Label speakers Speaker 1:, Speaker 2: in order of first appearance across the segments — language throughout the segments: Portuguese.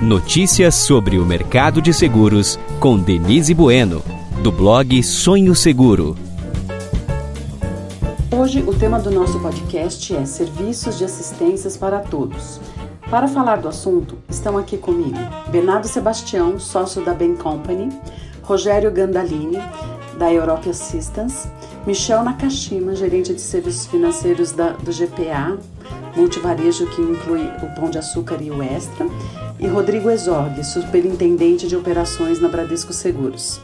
Speaker 1: Notícias sobre o mercado de seguros com Denise Bueno, do blog Sonho Seguro.
Speaker 2: Hoje o tema do nosso podcast é Serviços de Assistências para Todos. Para falar do assunto, estão aqui comigo Bernardo Sebastião, sócio da Ben Company, Rogério Gandalini, da Europe Assistance, Michel Nakashima, gerente de serviços financeiros da, do GPA, multivarejo que inclui o Pão de Açúcar e o Extra, e Rodrigo Exorg, superintendente de operações na Bradesco Seguros.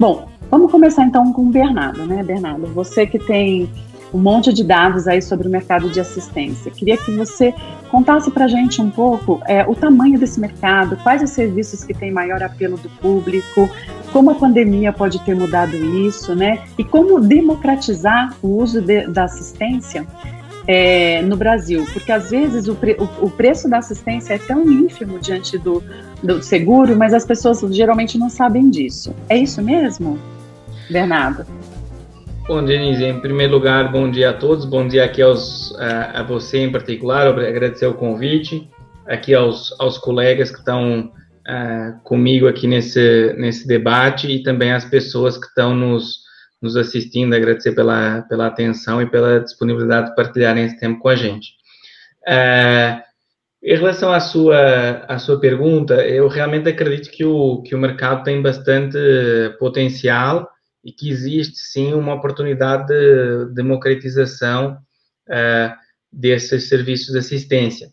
Speaker 2: Bom, vamos começar então com o Bernardo, né, Bernardo? Você que tem um monte de dados aí sobre o mercado de assistência. Queria que você contasse para a gente um pouco é, o tamanho desse mercado, quais os serviços que têm maior apelo do público, como a pandemia pode ter mudado isso, né? E como democratizar o uso de, da assistência é, no Brasil, porque às vezes o, pre, o, o, preço da assistência é tão ínfimo diante do, do seguro, mas as pessoas geralmente não sabem disso. É isso mesmo, Bernardo?
Speaker 3: Bom, Denise, em primeiro lugar, bom dia a todos, bom dia aqui aos, a, a você em particular, agradecer o convite, aqui aos, aos colegas que estão uh, comigo aqui nesse, nesse debate e também às pessoas que estão nos, nos assistindo, agradecer pela, pela atenção e pela disponibilidade de partilharem esse tempo com a gente. Uh, em relação à sua, à sua pergunta, eu realmente acredito que o, que o mercado tem bastante potencial e que existe sim uma oportunidade de democratização uh, desses serviços de assistência.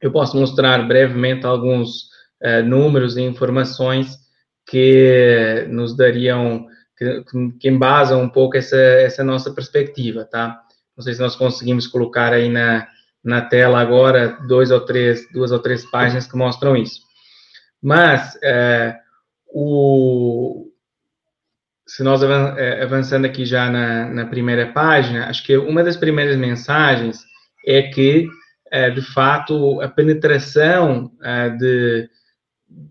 Speaker 3: Eu posso mostrar brevemente alguns uh, números e informações que nos dariam que, que embasam um pouco essa, essa nossa perspectiva, tá? Não sei se nós conseguimos colocar aí na, na tela agora dois ou três, duas ou três páginas que mostram isso. Mas é, o, se nós é, avançando aqui já na, na, primeira página, acho que uma das primeiras mensagens é que, é, de fato, a penetração é, de,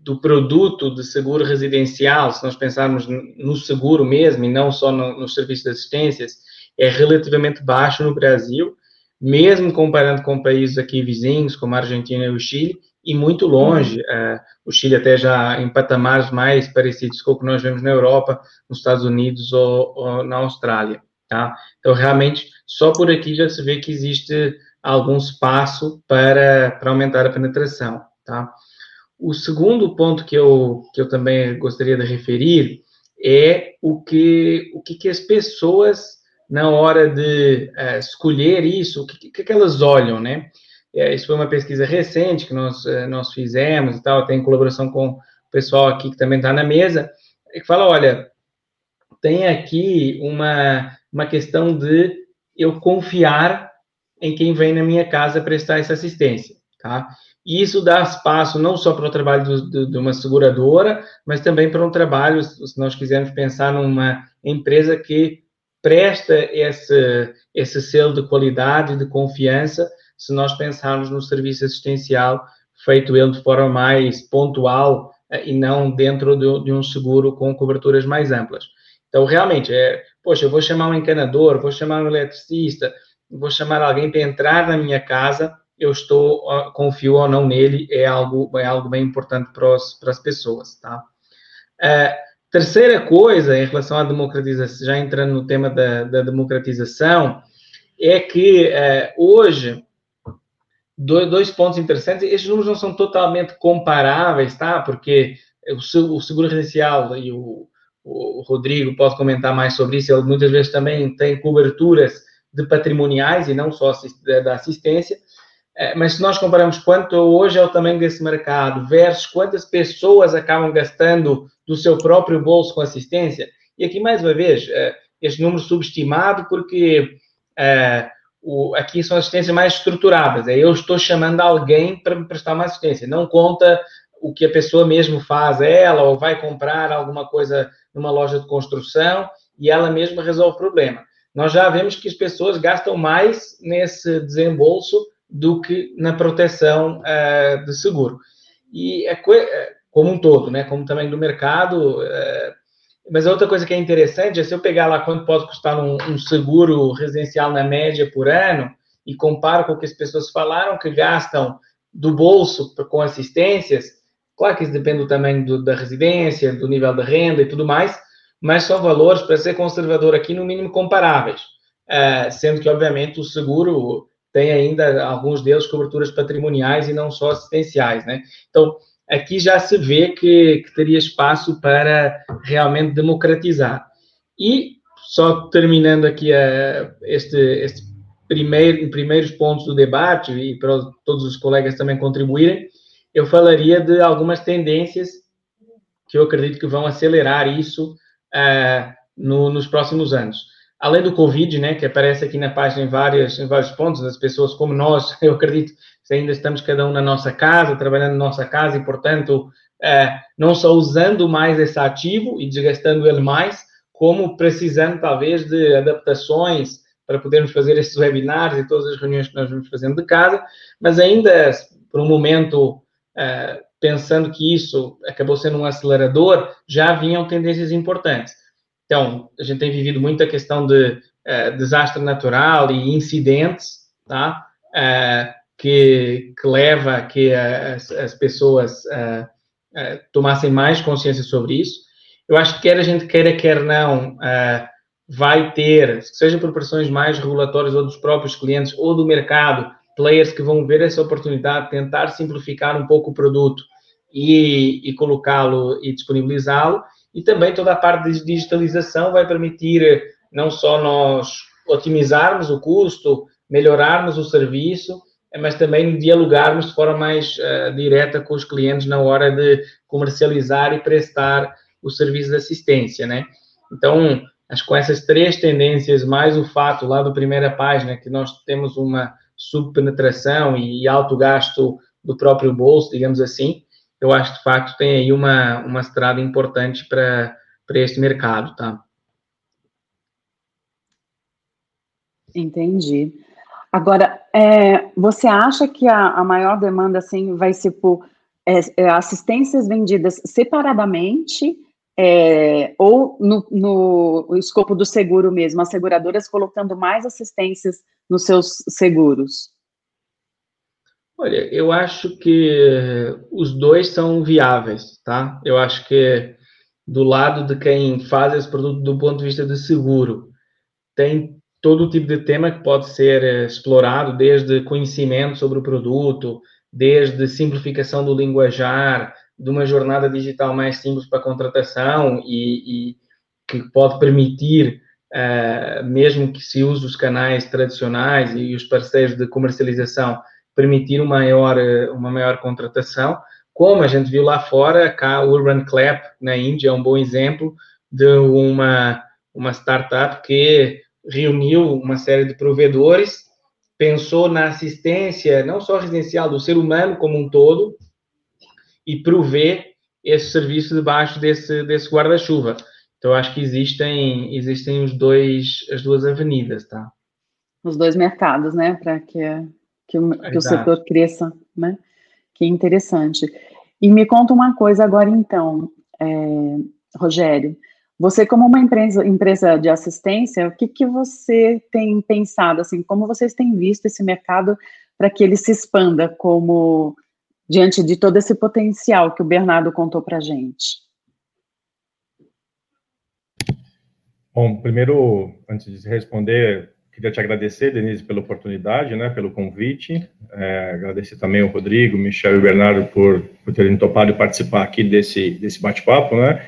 Speaker 3: do produto de seguro residencial, se nós pensarmos no seguro mesmo e não só no, no serviço de assistências, é relativamente baixo no Brasil, mesmo comparando com países aqui vizinhos, como a Argentina e o Chile, e muito longe, uh, o Chile até já em patamares mais parecidos com o que nós vemos na Europa, nos Estados Unidos ou, ou na Austrália, tá? Então, realmente, só por aqui já se vê que existe algum espaço para, para aumentar a penetração, tá? O segundo ponto que eu, que eu também gostaria de referir é o que, o que, que as pessoas, na hora de uh, escolher isso, o que, que, que elas olham, né? É, isso foi uma pesquisa recente que nós, uh, nós fizemos e tal, tem colaboração com o pessoal aqui que também está na mesa, que fala, olha, tem aqui uma, uma questão de eu confiar em quem vem na minha casa prestar essa assistência, tá? E isso dá espaço não só para o trabalho do, do, de uma seguradora, mas também para um trabalho, se nós quisermos pensar numa empresa que presta esse, esse selo de qualidade de confiança, se nós pensarmos no serviço assistencial feito ele de forma mais pontual eh, e não dentro de, de um seguro com coberturas mais amplas. Então, realmente, é, poxa, eu vou chamar um encanador, vou chamar um eletricista, vou chamar alguém para entrar na minha casa eu estou confio ou não nele é algo é algo bem importante para, os, para as pessoas, tá? É, terceira coisa em relação à democratização, já entrando no tema da, da democratização, é que é, hoje dois, dois pontos interessantes. Esses números não são totalmente comparáveis, tá? Porque o, o seguro residencial e o, o Rodrigo pode comentar mais sobre isso. Ele muitas vezes também tem coberturas de patrimoniais e não só da assistência. É, mas se nós compararmos quanto hoje é o tamanho desse mercado versus quantas pessoas acabam gastando do seu próprio bolso com assistência, e aqui mais uma vez, é, este número subestimado porque é, aqui são assistências mais estruturadas, eu estou chamando alguém para me prestar uma assistência, não conta o que a pessoa mesmo faz, ela ou vai comprar alguma coisa numa loja de construção e ela mesma resolve o problema. Nós já vemos que as pessoas gastam mais nesse desembolso do que na proteção uh, de seguro. E é como um todo, né, como também do mercado. Uh, mas outra coisa que é interessante é se eu pegar lá quanto pode custar um, um, seguro residencial na média por ano e comparo com o que as pessoas falaram que gastam do bolso com assistências, claro que isso depende do tamanho do, da residência, do nível da renda e tudo mais, mas são valores, para ser conservador aqui, no mínimo comparáveis. Uh, sendo que, obviamente, o seguro tem ainda, alguns deles, coberturas patrimoniais e não só assistenciais, né? Então, aqui já se vê que, que teria espaço para realmente democratizar. E, só terminando aqui uh, este, este primeiro, primeiros pontos do debate, e para todos os colegas também contribuírem, eu falaria de algumas tendências que eu acredito que vão acelerar isso uh, no, nos próximos anos. Além do Covid, né, que aparece aqui na página em, várias, em vários pontos, as pessoas como nós, eu acredito ainda estamos cada um na nossa casa, trabalhando na nossa casa e, portanto, uh, não só usando mais esse ativo e desgastando ele mais, como precisando, talvez, de adaptações para podermos fazer estes webinars e todas as reuniões que nós vamos fazendo de casa, mas ainda, por um momento, uh, pensando que isso acabou sendo um acelerador, já vinham tendências importantes. Então, a gente tem vivido muito a questão de uh, desastre natural e incidentes, tá? Uh, que, que, leva a que as, as pessoas tomassem mais consciência sobre isso. Eu acho que quer a gente queira, quer não, vai ter, seja por pressões mais regulatórias ou dos próprios clientes ou do mercado, players que vão ver essa oportunidade, tentar simplificar um pouco o produto e, e colocá-lo e disponibilizá-lo. E também toda a parte de digitalização vai permitir não só nós otimizarmos o custo, melhorarmos o serviço, mas também dialogarmos de forma mais uh, direta com os clientes na hora de comercializar e prestar o serviço de assistência, né? Então, Acho que com essas três tendências, mais o fato lá da primeira página, que nós temos uma subpenetração e alto gasto do próprio bolso, digamos assim, eu acho que de facto tem aí uma, uma estrada importante para este mercado, tá?
Speaker 2: Entendi. Agora, é, você acha que a, a, maior demanda assim vai ser por é, é, assistências vendidas separadamente é, ou no, no, escopo do seguro mesmo, as seguradoras colocando mais assistências nos seus seguros?
Speaker 3: Olha, eu acho que os dois são viáveis, tá? Eu acho que do lado de quem faz esse produto do ponto de vista de seguro, tem todo tipo de tema que pode ser eh, explorado, desde conhecimento sobre o produto, desde simplificação do linguajar, de uma jornada digital mais simples para a contratação e, e que pode permitir, uh, mesmo que se use os canais tradicionais e os parceiros de comercialização, permitir uma maior, uma maior contratação. Como a gente viu lá fora, cá o Urban Clap, na Índia, é um bom exemplo de uma, uma startup que reuniu uma série de provedores, pensou na assistência, não só residencial, do ser humano como um todo, e prover esse serviço debaixo desse, desse guarda-chuva. Então, acho que existem, existem os dois, as duas avenidas, tá?
Speaker 2: Os dois mercados, né? Para que, que, o, que o setor cresça, né? Que interessante. E me conta uma coisa agora, então, é, Rogério. Você, como uma empresa, empresa de assistência, o que, que você tem pensado, assim, como vocês têm visto esse mercado para que ele se expanda como diante de todo esse potencial que o Bernardo contou para a gente?
Speaker 4: Bom, primeiro, antes de responder, queria te agradecer, Denise, pela oportunidade, né, pelo convite. É, agradecer também ao Rodrigo, Michel e Bernardo por, por terem topado participar aqui desse, desse bate-papo, né?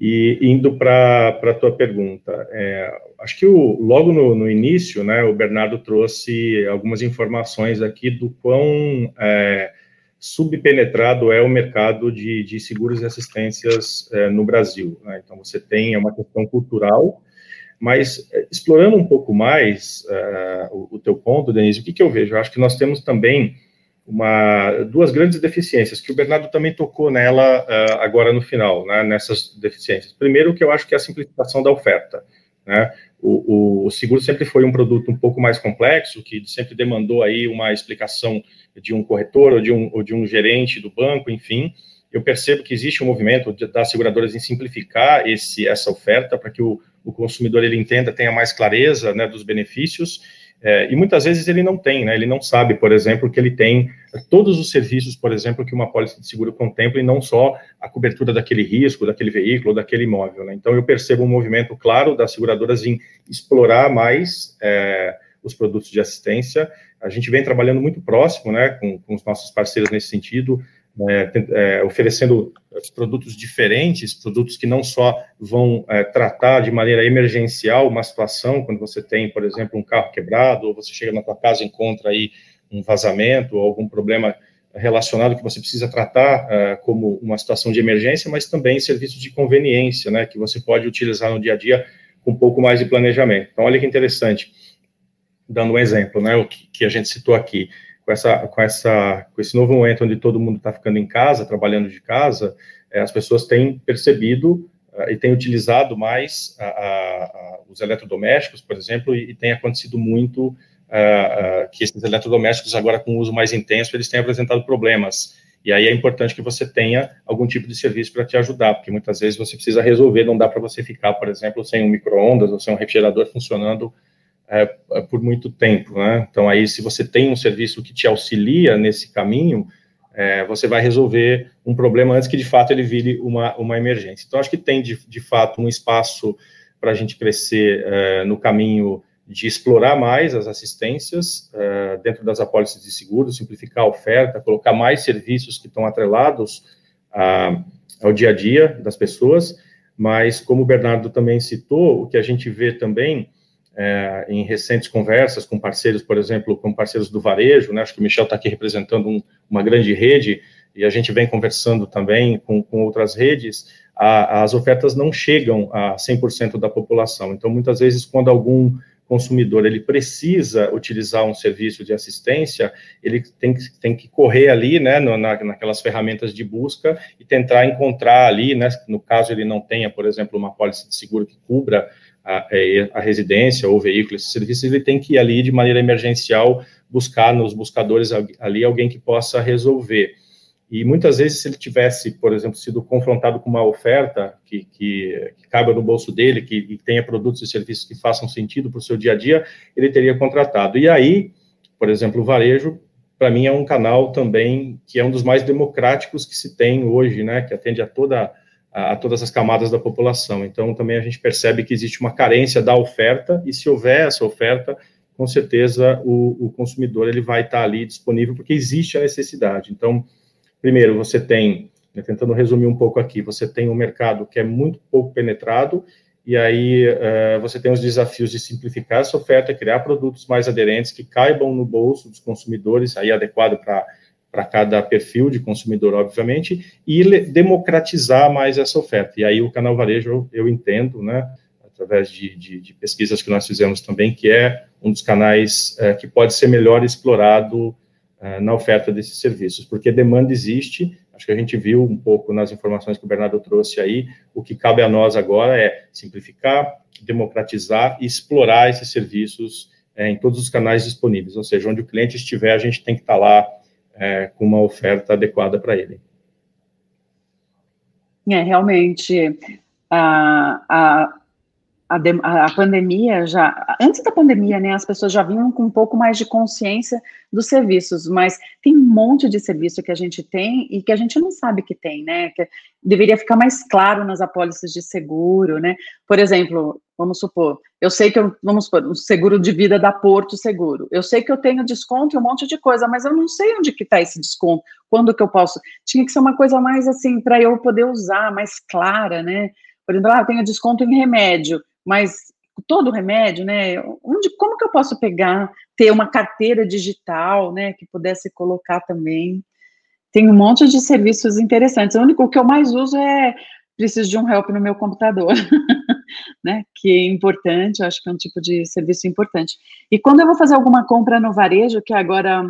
Speaker 4: E indo para a tua pergunta, é, acho que o, logo no, no, início, né, o Bernardo trouxe algumas informações aqui do quão é, subpenetrado é o mercado de, de seguros e assistências é, no Brasil. Né? Então, você tem é uma questão cultural, mas é, explorando um pouco mais uh, o, o, teu ponto, Denise, o que, que eu vejo? Eu acho que nós temos também uma, duas grandes deficiências, que o Bernardo também tocou nela uh, agora no final, né, nessas deficiências. Primeiro, que eu acho que é a simplificação da oferta. Né? O, o, o, seguro sempre foi um produto um pouco mais complexo, que sempre demandou aí uma explicação de um corretor ou de um, ou de um gerente do banco, enfim. Eu percebo que existe um movimento das seguradoras em simplificar esse, essa oferta para que o, o consumidor ele entenda, tenha mais clareza né, dos benefícios. É, e muitas vezes ele não tem, né? Ele não sabe, por exemplo, que ele tem todos os serviços, por exemplo, que uma pólice de seguro contempla e não só a cobertura daquele risco, daquele veículo, daquele imóvel. Né? Então, eu percebo um movimento claro das seguradoras em explorar mais é, os produtos de assistência. A gente vem trabalhando muito próximo, né, com, com os nossos parceiros nesse sentido, é, é, oferecendo produtos diferentes, produtos que não só vão é, tratar de maneira emergencial uma situação, quando você tem, por exemplo, um carro quebrado, ou você chega na tua casa e encontra aí um vazamento ou algum problema relacionado que você precisa tratar uh, como uma situação de emergência, mas também serviços de conveniência, né, que você pode utilizar no dia a dia com um pouco mais de planejamento. Então, olha que interessante, dando um exemplo, né, o que, que a gente citou aqui, com essa, com essa, com esse novo momento onde todo mundo está ficando em casa, trabalhando de casa, eh, as pessoas têm percebido uh, e têm utilizado mais os eletrodomésticos, por exemplo, e, e tem acontecido muito uh, que esses eletrodomésticos agora com uso mais intenso, eles têm apresentado problemas. E aí é importante que você tenha algum tipo de serviço para te ajudar, porque muitas vezes você precisa resolver, não dá para você ficar, por exemplo, sem um micro-ondas ou sem um refrigerador funcionando uh, por muito tempo, né? Então aí, se você tem um serviço que te auxilia nesse caminho, é, você vai resolver um problema antes que de fato ele vire uma, uma emergência. Então, acho que tem de, de fato um espaço para a gente crescer é, no caminho de explorar mais as assistências uh, dentro das apólices de seguro, simplificar a oferta, colocar mais serviços que estão atrelados a, ao dia a dia das pessoas, mas como o Bernardo também citou, o que a gente vê também é, em recentes conversas com parceiros, por exemplo, com parceiros do varejo, né, acho que o Michel está aqui representando um, uma grande rede, e a gente vem conversando também com, com outras redes, a, as ofertas não chegam a 100% da população. Então, muitas vezes, quando algum consumidor ele precisa utilizar um serviço de assistência, ele tem que, tem que correr ali, né, na, naquelas ferramentas de busca e tentar encontrar ali, né, no caso ele não tenha, por exemplo, uma pólice de seguro que cubra a, é, a residência ou veículo, esse serviço, ele tem que ir ali de maneira emergencial buscar nos buscadores ali alguém que possa resolver. E muitas vezes, se ele tivesse, por exemplo, sido confrontado com uma oferta que, que, que caiba no bolso dele, que, que tenha produtos e serviços que façam sentido para o seu dia a dia, ele teria contratado. E aí, por exemplo, o varejo, para mim, é um canal também que é um dos mais democráticos que se tem hoje, né, que atende a toda a, todas as camadas da população. Então, também a gente percebe que existe uma carência da oferta, e se houver essa oferta, com certeza o, o consumidor ele vai estar ali disponível, porque existe a necessidade. Então, Primeiro, você tem, né, tentando resumir um pouco aqui, você tem um mercado que é muito pouco penetrado, e aí uh, você tem os desafios de simplificar essa oferta, criar produtos mais aderentes que caibam no bolso dos consumidores, aí adequado para para cada perfil de consumidor, obviamente, e democratizar mais essa oferta. E aí o canal varejo, eu, entendo, né, através de, de, de, pesquisas que nós fizemos também, que é um dos canais é, que pode ser melhor explorado uh, na oferta desses serviços, porque demanda existe, acho que a gente viu um pouco nas informações que o Bernardo trouxe aí, o que cabe a nós agora é simplificar, democratizar e explorar esses serviços é, em todos os canais disponíveis, ou seja, onde o cliente estiver, a gente tem que estar lá é, com uma oferta adequada para ele.
Speaker 2: É, realmente, a, a, a, a, pandemia já, antes da pandemia, né, as pessoas já vinham com um pouco mais de consciência dos serviços, mas tem um monte de serviço que a gente tem e que a gente não sabe que tem, né, que deveria ficar mais claro nas apólices de seguro, né, por exemplo, vamos supor, eu sei que eu, vamos supor, o seguro de vida da Porto Seguro, eu sei que eu tenho desconto e um monte de coisa, mas eu não sei onde que está esse desconto, quando que eu posso, tinha que ser uma coisa mais assim, para eu poder usar, mais clara, né, por exemplo, ah, eu tenho desconto em remédio, mas todo remédio, né? Onde, como que eu posso pegar, ter uma carteira digital, né? Que pudesse colocar também. Tem um monte de serviços interessantes. O único que eu mais uso é preciso de um help no meu computador, né? Que é importante, acho que é um tipo de serviço importante. E quando eu vou fazer alguma compra no varejo, que agora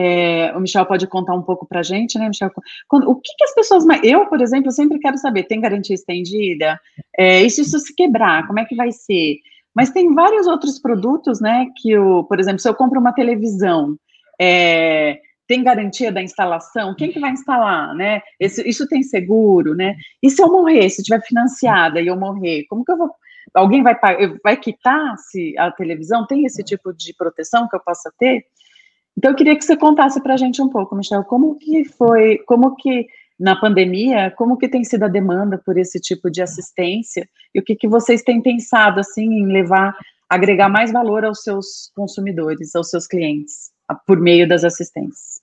Speaker 2: é, o Michel pode contar um pouco para a gente, né, Michel? Quando, o que, que, as pessoas. Eu, por exemplo, sempre quero saber: tem garantia estendida? É, e se isso se quebrar, como é que vai ser? Mas tem vários outros produtos, né? Que, o, por exemplo, se eu compro uma televisão, é, tem garantia da instalação? Quem que vai instalar, né? Esse, isso tem seguro, né? E se eu morrer, se tiver financiada e eu morrer, como que eu vou alguém vai, vai quitar se a televisão tem esse tipo de proteção que eu possa ter? Então, eu queria que você contasse para a gente um pouco, Michel, como que foi, como que na pandemia, como que tem sido a demanda por esse tipo de assistência e o que, que vocês têm pensado, assim, em levar, agregar mais valor aos seus consumidores, aos seus clientes, por meio das assistências?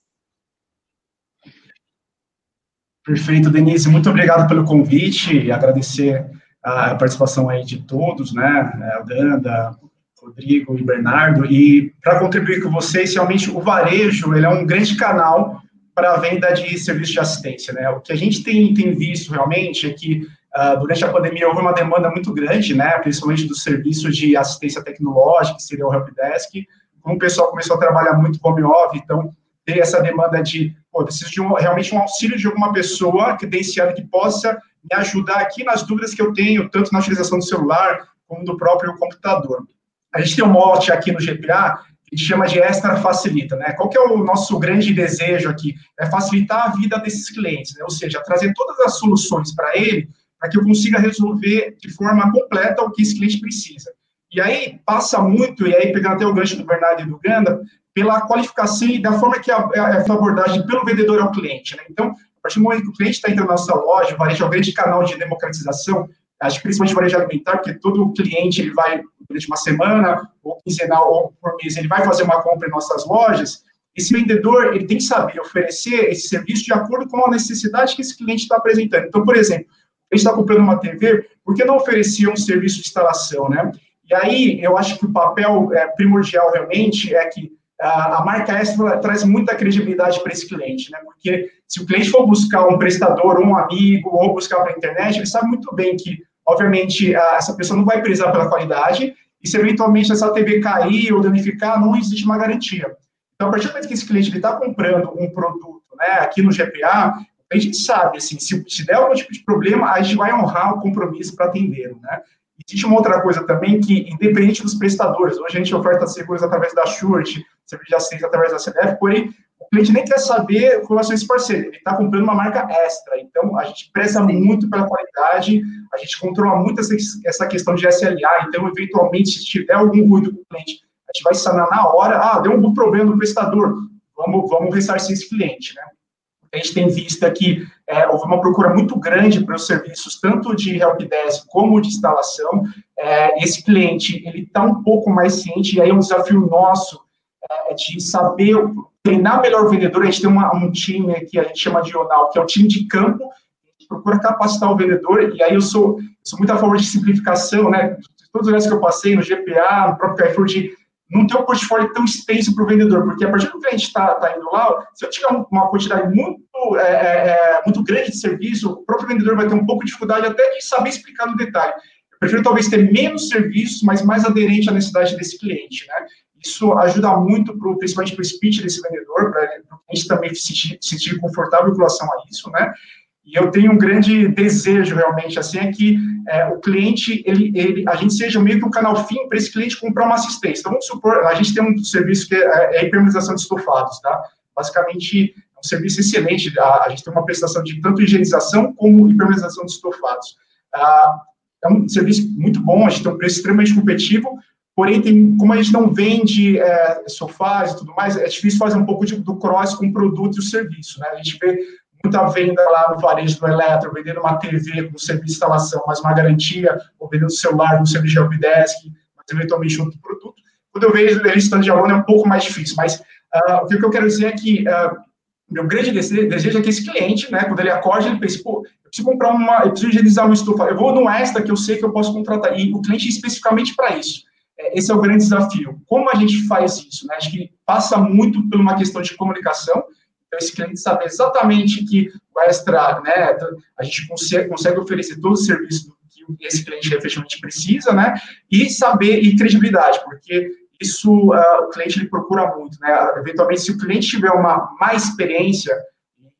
Speaker 5: Perfeito, Denise, muito obrigado pelo convite e agradecer a participação aí de todos, né, a Danda, Rodrigo e Bernardo, e para contribuir com vocês, realmente o varejo, ele é um grande canal para a venda de serviços de assistência, né, o que a gente tem, tem visto realmente é que uh, durante a pandemia houve uma demanda muito grande, né, principalmente dos serviços de assistência tecnológica, que seria o helpdesk, como o pessoal começou a trabalhar muito home office, então ter essa demanda de, pô, preciso de um, realmente um auxílio de alguma pessoa credenciada que possa me ajudar aqui nas dúvidas que eu tenho, tanto na utilização do celular como do próprio computador. A gente tem um mote aqui no GPA que chama de extra facilita, né? Qual que é o nosso grande desejo aqui? É facilitar a vida desses clientes, né? Ou seja, trazer todas as soluções para ele, para que eu consiga resolver de forma completa o que esse cliente precisa. E aí passa muito, e aí pegando até o gancho do Bernardo e do Ganda, pela qualificação e da forma que é a, a, abordagem pelo vendedor ao cliente. Né? Então, a partir do momento que o cliente está entrando na nossa loja, o varejo é um grande canal de democratização, acho que principalmente varejo alimentar, porque todo cliente ele vai, durante uma semana, ou quinzenal, ou por mês, ele vai fazer uma compra em nossas lojas, esse vendedor ele tem que saber oferecer esse serviço de acordo com a necessidade que esse cliente está apresentando. Então, por exemplo, ele está comprando uma TV, por que não oferecer um serviço de instalação, né? E aí, eu acho que o papel é, primordial realmente é que a marca extra traz muita credibilidade para esse cliente, né? Porque se o cliente for buscar um prestador, um amigo, ou buscar pela internet, ele sabe muito bem que, obviamente, essa pessoa não vai prezar pela qualidade, e se eventualmente essa TV cair ou danificar, não existe uma garantia. Então, a partir do momento que esse cliente está comprando um produto, né, aqui no GPA, a gente sabe, assim, se, se der algum tipo de problema, a gente vai honrar o compromisso para atendê-lo, né? Existe uma outra coisa também que, independente dos prestadores, hoje a gente oferta seguros através da Shurt, serviço de assistência através da CDF, porém, o cliente nem quer saber com relação a esse parceiro, ele está comprando uma marca extra. Então, a gente preza muito pela qualidade, a gente controla muito essa, questão de SLA, então, eventualmente, se tiver algum ruído com o cliente, a gente vai sanar na hora, ah, deu um problema no prestador, vamos, vamos ressarcir esse cliente, né? A gente tem visto aqui, é, houve uma procura muito grande para os serviços, tanto de helpdesk como de instalação. É, esse cliente, ele está um pouco mais ciente, e aí é um desafio nosso de saber treinar melhor o vendedor. A gente tem uma, um time que a gente chama de ONAL, que é o time de campo, que procura capacitar o vendedor, e aí eu sou, sou muito a favor de simplificação, né? Todos os lugares que eu passei, no GPA, no próprio Carrefour, de não ter um portfólio tão extenso para o vendedor, porque a partir do que a gente está tá indo lá, se eu tiver uma quantidade muito, é, é, é, muito grande de serviço, o próprio vendedor vai ter um pouco de dificuldade até de saber explicar no detalhe. Eu prefiro talvez ter menos serviços, mas mais aderente à necessidade desse cliente, né? Isso ajuda muito, pro, principalmente para o speech desse vendedor, para a gente também se sentir, se sentir confortável com relação a isso, né? E eu tenho um grande desejo, realmente, assim, é que é, o cliente, ele, ele, a gente seja meio que um canal fim para esse cliente comprar uma assistência. Então, vamos supor, a gente tem um serviço que é, é a hipermenização de estofados, tá? Basicamente, é um serviço excelente. A, a gente tem uma prestação de tanto higienização como hipermenização de estofados. Ah, é um serviço muito bom, a gente tem um preço extremamente competitivo, porém, tem, como a gente não vende é, sofás e tudo mais, é difícil fazer um pouco de, do cross com o produto e o serviço, né? A gente vê muita venda lá no varejo do eletro, vendendo uma TV com serviço de instalação, mas uma garantia, ou vendendo celular com serviço de helpdesk, mas eventualmente outro produto. Quando eu vejo ele estando de aluno é um pouco mais difícil, mas uh, o que eu quero dizer é que uh, meu grande desejo é que esse cliente, né, quando ele acorde, ele pense, pô, eu preciso comprar uma, eu preciso higienizar uma estufa, eu vou no extra que eu sei que eu posso contratar, e o cliente especificamente para isso. Esse é o grande desafio. Como a gente faz isso? Né? Acho que passa muito por uma questão de comunicação, então, esse cliente sabe exatamente que o extra, né, a gente consegue, consegue oferecer todo o serviço que esse cliente efetivamente precisa, né, e saber, e credibilidade, porque isso uh, o cliente ele procura muito, né, eventualmente se o cliente tiver uma má experiência,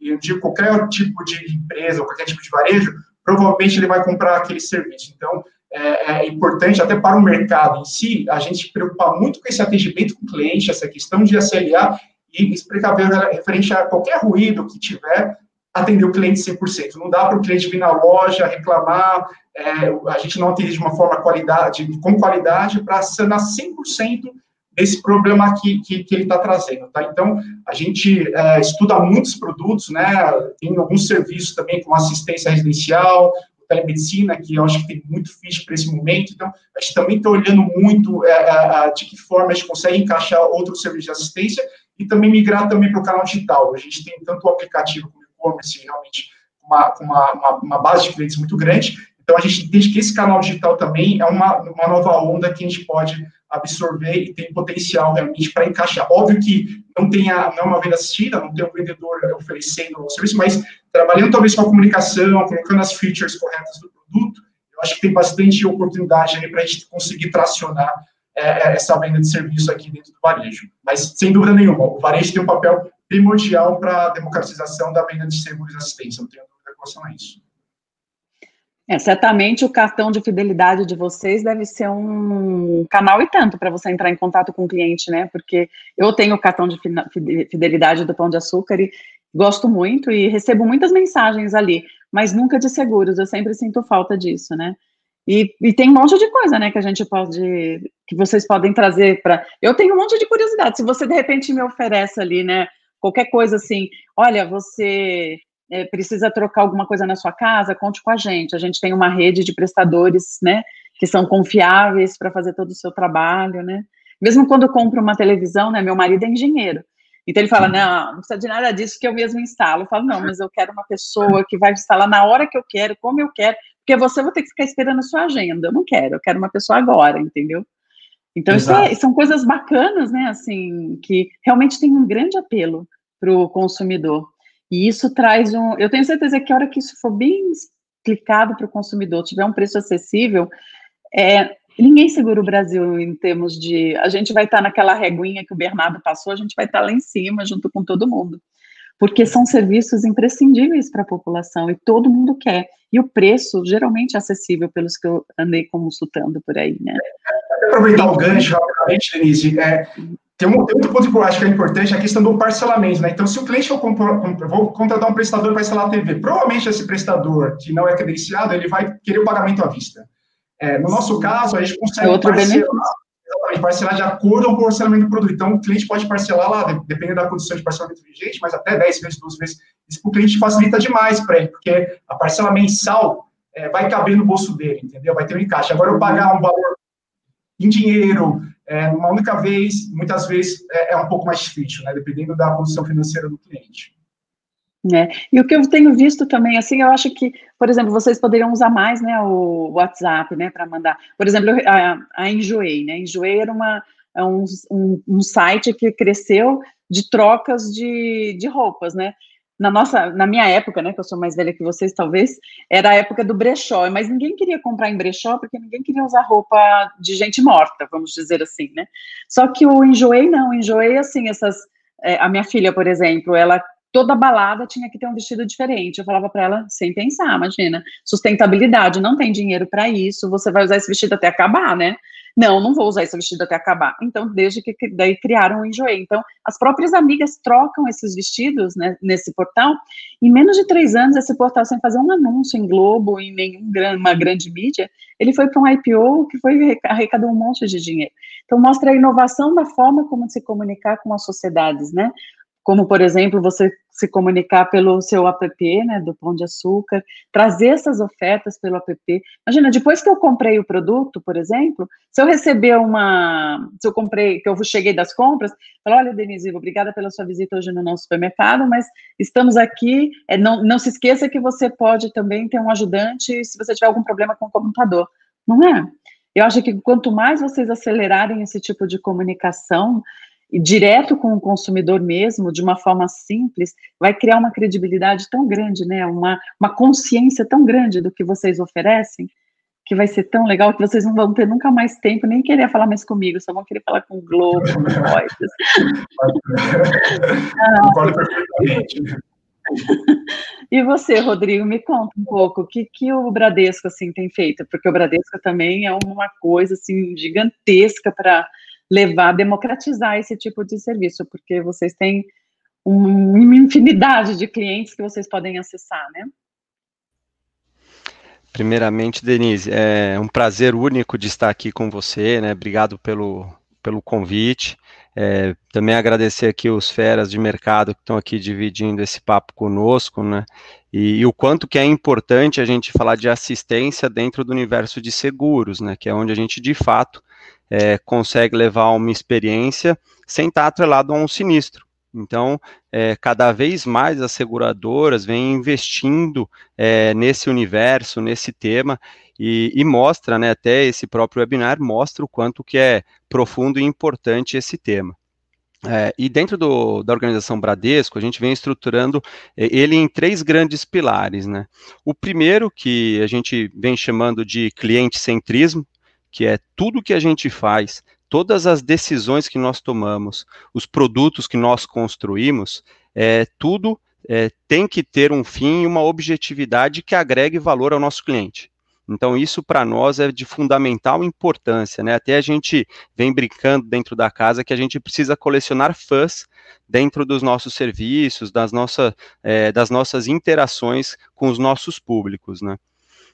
Speaker 5: eu digo qualquer tipo de empresa, qualquer tipo de varejo, provavelmente ele vai comprar aquele serviço, então é, é importante até para o mercado em si, a gente se preocupar muito com esse atendimento com o cliente, essa questão de SLA, e explicar referente a qualquer ruído que tiver, atender o cliente 100%. Não dá para o cliente vir na loja, reclamar, é, a gente não atende de uma forma qualidade, com qualidade para sanar 100% desse problema que, que, que ele está trazendo, tá? Então, a gente é, estuda muitos produtos, né? Tem alguns serviços também, como assistência residencial, telemedicina, que eu acho que tem muito fixe para esse momento. Então, a gente também está olhando muito é, é, de que forma a gente consegue encaixar outros serviços de assistência e também migrar também para o canal digital. A gente tem tanto o aplicativo como o e-commerce, realmente, uma, uma, uma, uma base de clientes muito grande. Então, a gente entende que esse canal digital também é uma, uma nova onda que a gente pode absorver e tem potencial realmente para encaixar. Óbvio que não tem a, não é uma venda assistida, não tem um vendedor oferecendo o serviço, mas trabalhando talvez com a comunicação, colocando as features corretas do produto, eu acho que tem bastante oportunidade aí para a gente conseguir tracionar é, é, essa venda de serviço aqui dentro do varejo. Mas, sem dúvida nenhuma, o varejo tem um papel primordial para a democratização da venda de seguros e assistência, não tenho dúvida com relação a isso.
Speaker 2: É, certamente o cartão de fidelidade de vocês deve ser um canal e tanto para você entrar em contato com o cliente, né? Porque eu tenho o cartão de fidelidade do Pão de Açúcar e gosto muito e recebo muitas mensagens ali, mas nunca de seguros, eu sempre sinto falta disso, né? E, e tem um monte de coisa, né, que a gente pode, que vocês podem trazer para. Eu tenho um monte de curiosidade. Se você de repente me oferece ali, né, qualquer coisa assim, olha, você é, precisa trocar alguma coisa na sua casa, conte com a gente. A gente tem uma rede de prestadores, né, que são confiáveis para fazer todo o seu trabalho, né. Mesmo quando eu compro uma televisão, né, meu marido é engenheiro. Então ele fala, não, não precisa de nada disso que eu mesmo instalo. Eu falo, não, mas eu quero uma pessoa que vai instalar na hora que eu quero, como eu quero, porque você vai ter que ficar esperando a sua agenda. Eu não quero, eu quero uma pessoa agora, entendeu? Então isso é, são coisas bacanas, né, assim, que realmente tem um grande apelo para o consumidor. E isso traz um. Eu tenho certeza que a hora que isso for bem explicado para o consumidor, tiver um preço acessível, é, ninguém segura o Brasil em termos de. A gente vai estar naquela reguinha que o Bernardo passou, a gente vai estar lá em cima, junto com todo mundo. Porque são serviços imprescindíveis para a população e todo mundo quer. E o preço, geralmente, é acessível pelos que eu andei consultando por aí, né?
Speaker 5: Aproveitar o gancho rapidamente, Denise. É, tem, um, outro ponto que eu acho que é importante, a questão do parcelamento, né? Então, se o cliente, eu, compro, vou contratar um prestador para instalar a TV, provavelmente esse prestador que não é credenciado, ele vai querer o pagamento à vista. É, no nosso caso, a gente consegue é parcelar, parcelar de acordo com o parcelamento do produto. Então, o cliente pode parcelar lá, dependendo da condição de parcelamento vigente, mas até 10 vezes, 12 vezes. Isso para o cliente facilita demais para ele, porque a parcela mensal é, vai caber no bolso dele, entendeu? Vai ter um encaixe. Agora, eu pagar um valor em dinheiro, é, uma única vez, muitas vezes é, é, um pouco mais difícil, né, dependendo da condição financeira do cliente.
Speaker 2: É. E o que eu tenho visto também, assim, eu acho que, por exemplo, vocês poderiam usar mais, né, o WhatsApp, né, para mandar. Por exemplo, a, a Enjoei, né, Enjoei era uma, é um, um, um site que cresceu de trocas de, de roupas, né, na nossa, na minha época, né, que eu sou mais velha que vocês, talvez, era a época do brechó, mas ninguém queria comprar em brechó porque ninguém queria usar roupa de gente morta, vamos dizer assim, né? Só que o enjoei não, enjoei assim, essas, é, a minha filha, por exemplo, ela toda balada tinha que ter um vestido diferente. Eu falava para ela sem pensar, imagina, sustentabilidade, não tem dinheiro para isso, você vai usar esse vestido até acabar, né? Não, não vou usar esse vestido até acabar. Então, desde que daí criaram o Enjoei. Então, as próprias amigas trocam esses vestidos né, nesse portal. Em menos de três anos, esse portal, sem fazer um anúncio em Globo, em nenhuma grande mídia, ele foi para um IPO que foi arrecadou um monte de dinheiro. Então, mostra a inovação da forma como se comunicar com as sociedades, né? Como, por exemplo, você se comunicar pelo seu app, né, do Pão de Açúcar, trazer essas ofertas pelo app. Imagina, depois que eu comprei o produto, por exemplo, se eu receber uma, se eu comprei, que eu cheguei das compras, falar, olha, Denise, obrigada pela sua visita hoje no nosso supermercado, mas estamos aqui, é, não, não se esqueça que você pode também ter um ajudante se você tiver algum problema com o computador, não é? Eu acho que quanto mais vocês acelerarem esse tipo de comunicação, direto com o consumidor mesmo, de uma forma simples, vai criar uma credibilidade tão grande, né? Uma, uma consciência tão grande do que vocês oferecem, que vai ser tão legal que vocês não vão ter nunca mais tempo, nem querer falar mais comigo, só vão querer falar com o Globo, com o Reuters. Concordo perfeitamente. E você, Rodrigo, me conta um pouco o que, que o Bradesco assim tem feito, porque o Bradesco também é uma coisa assim gigantesca para levar, democratizar esse tipo de serviço, porque vocês têm uma infinidade de clientes que vocês podem acessar, né?
Speaker 6: Primeiramente, Denise, é um prazer único de estar aqui com você, né? Obrigado pelo, pelo convite. É, também agradecer aqui os feras de mercado que estão aqui dividindo esse papo conosco, né? E, e, o quanto que é importante a gente falar de assistência dentro do universo de seguros, né? Que é onde a gente de fato é, consegue levar uma experiência sem estar atrelado a um sinistro. Então, é, cada vez mais as seguradoras vêm investindo é, nesse universo, nesse tema, e, e, mostra, né, até esse próprio webinar mostra o quanto que é profundo e importante esse tema. É, e dentro do, da organização Bradesco, a gente vem estruturando é, ele em três grandes pilares. Né? O primeiro, que a gente vem chamando de cliente centrismo, que é tudo que a gente faz todas as decisões que nós tomamos, os produtos que nós construímos, é, tudo é, tem que ter um fim e uma objetividade que agregue valor ao nosso cliente. Então, isso para nós é de fundamental importância, né? Até a gente vem brincando dentro da casa que a gente precisa colecionar fãs dentro dos nossos serviços, das, nossa, é, das nossas interações com os nossos públicos, né?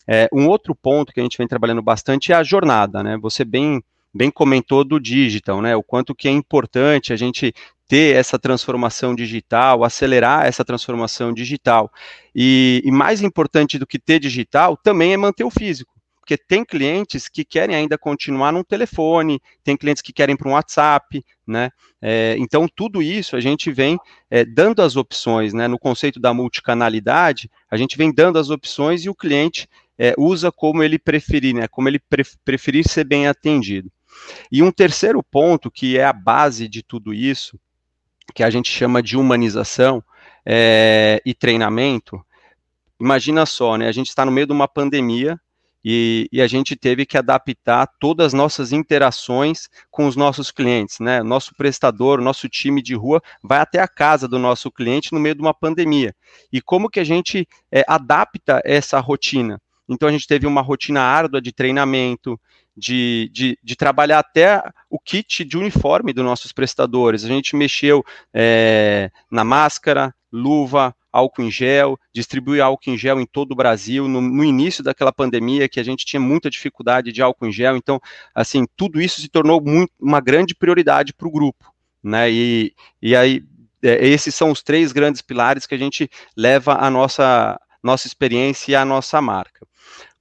Speaker 6: É, um outro ponto que a gente vem trabalhando bastante é a jornada, né? Você bem bem comentou do digital, né? O quanto que é importante a gente ter essa transformação digital, acelerar essa transformação digital. E, e mais importante do que ter digital também é manter o físico porque tem clientes que querem ainda continuar no telefone, tem clientes que querem para um WhatsApp, né? É, então, tudo isso a gente vem é, dando as opções, né? No conceito da multicanalidade, a gente vem dando as opções e o cliente é, usa como ele preferir, né? Como ele pre preferir ser bem atendido. E um terceiro ponto, que é a base de tudo isso, que a gente chama de humanização é, e treinamento, imagina só, né? A gente está no meio de uma pandemia e, e, a gente teve que adaptar todas as nossas interações com os nossos clientes, né? Nosso prestador, nosso time de rua vai até a casa do nosso cliente no meio de uma pandemia. E como que a gente é, adapta essa rotina? Então a gente teve uma rotina árdua de treinamento, de, de, de, trabalhar até o kit de uniforme dos nossos prestadores. A gente mexeu é, na máscara, luva, álcool em gel, distribuir álcool em gel em todo o Brasil, no, no, início daquela pandemia, que a gente tinha muita dificuldade de álcool em gel, então, assim, tudo isso se tornou muito, uma grande prioridade para o grupo, né, e, e aí, é, esses são os três grandes pilares que a gente leva a nossa, nossa experiência e a nossa marca.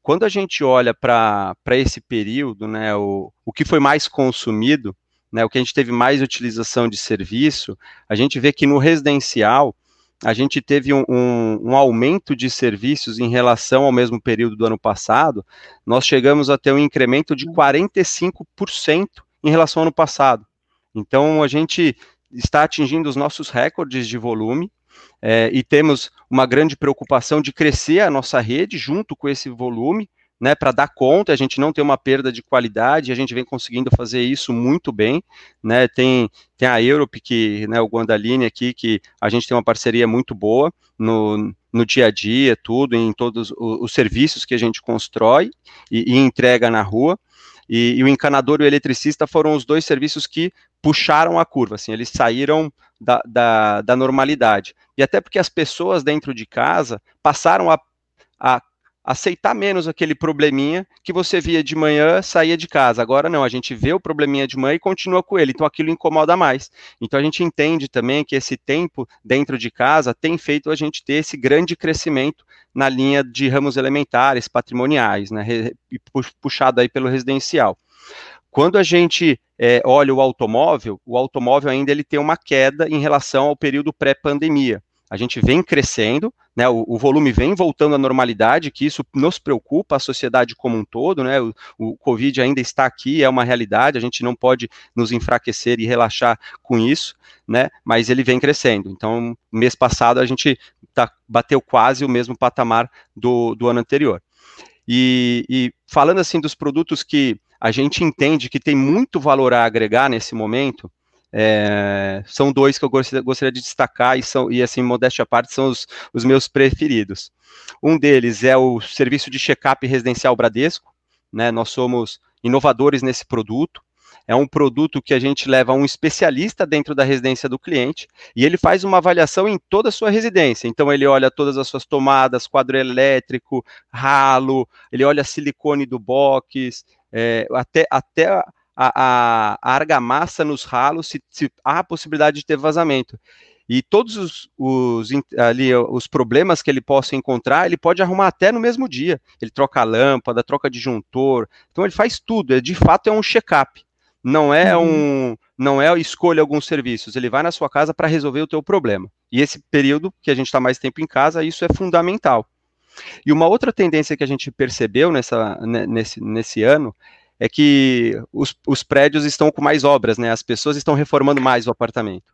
Speaker 6: Quando a gente olha para esse período, né, o, o que foi mais consumido, né, o que a gente teve mais utilização de serviço, a gente vê que no residencial a gente teve um, um, um, aumento de serviços em relação ao mesmo período do ano passado, nós chegamos a ter um incremento de 45% em relação ao ano passado. Então, a gente está atingindo os nossos recordes de volume, é, e temos uma grande preocupação de crescer a nossa rede junto com esse volume, né, para dar conta, a gente não ter uma perda de qualidade, a gente vem conseguindo fazer isso muito bem, né, tem, tem a Europe, que, né, o Guandaline aqui, que a gente tem uma parceria muito boa no, no dia a dia, tudo, em todos os, os serviços que a gente constrói e, e entrega na rua, e, e, o encanador e o eletricista foram os dois serviços que puxaram a curva, assim, eles saíram da, da, da normalidade. E até porque as pessoas dentro de casa passaram a, a aceitar menos aquele probleminha que você via de manhã, saía de casa. Agora não, a gente vê o probleminha de manhã e continua com ele, então aquilo incomoda mais. Então a gente entende também que esse tempo dentro de casa tem feito a gente ter esse grande crescimento na linha de ramos elementares, patrimoniais, né, puxado aí pelo residencial. Quando a gente é, olha o automóvel, o automóvel ainda ele tem uma queda em relação ao período pré-pandemia. A gente vem crescendo, né, o, o, volume vem voltando à normalidade, que isso nos preocupa, a sociedade como um todo, né, o, o Covid ainda está aqui, é uma realidade, a gente não pode nos enfraquecer e relaxar com isso, né, mas ele vem crescendo. Então, mês passado a gente tá, bateu quase o mesmo patamar do, do ano anterior. E, e falando assim dos produtos que a gente entende que tem muito valor a agregar nesse momento. É, são dois que eu gostaria de destacar e são e assim modéstia à parte são os, os meus preferidos. Um deles é o serviço de check-up residencial Bradesco, né? Nós somos inovadores nesse produto. é um produto que a gente leva um especialista dentro da residência do cliente e ele faz uma avaliação em toda a sua residência. Então, ele olha todas as suas tomadas, quadro elétrico, ralo, ele olha silicone do box, é, até, até a, a, argamassa nos ralos, se, se há a possibilidade de ter vazamento e todos os, os, ali, os problemas que ele possa encontrar, ele pode arrumar até no mesmo dia. Ele troca a lâmpada, troca disjuntor, então ele faz tudo. É, de fato é um check-up. Não é uhum. um, não é escolha alguns serviços. Ele vai na sua casa para resolver o teu problema. E esse período que a gente está mais tempo em casa, isso é fundamental. E uma outra tendência que a gente percebeu nessa, nesse, nesse ano é que os, os prédios estão com mais obras, né? As pessoas estão reformando mais o apartamento,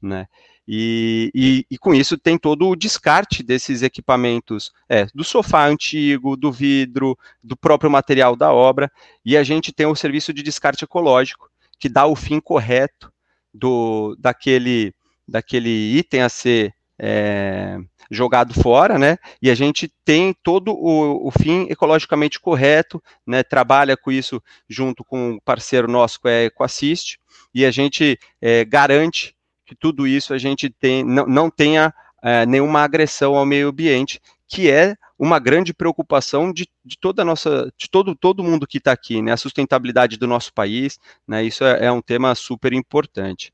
Speaker 6: né? E, e, e, com isso tem todo o descarte desses equipamentos, é, do sofá antigo, do vidro, do próprio material da obra, e a gente tem o serviço de descarte ecológico, que dá o fim correto do daquele, daquele item a ser é, jogado fora, né? E a gente tem todo o, o, fim ecologicamente correto, né? Trabalha com isso junto com um parceiro nosso que é Ecoassist, e a gente é, garante que tudo isso a gente tem, não, não tenha é, nenhuma agressão ao meio ambiente, que é uma grande preocupação de, de toda a nossa, de todo, todo mundo que está aqui, né? A sustentabilidade do nosso país, né? Isso é, é um tema super importante.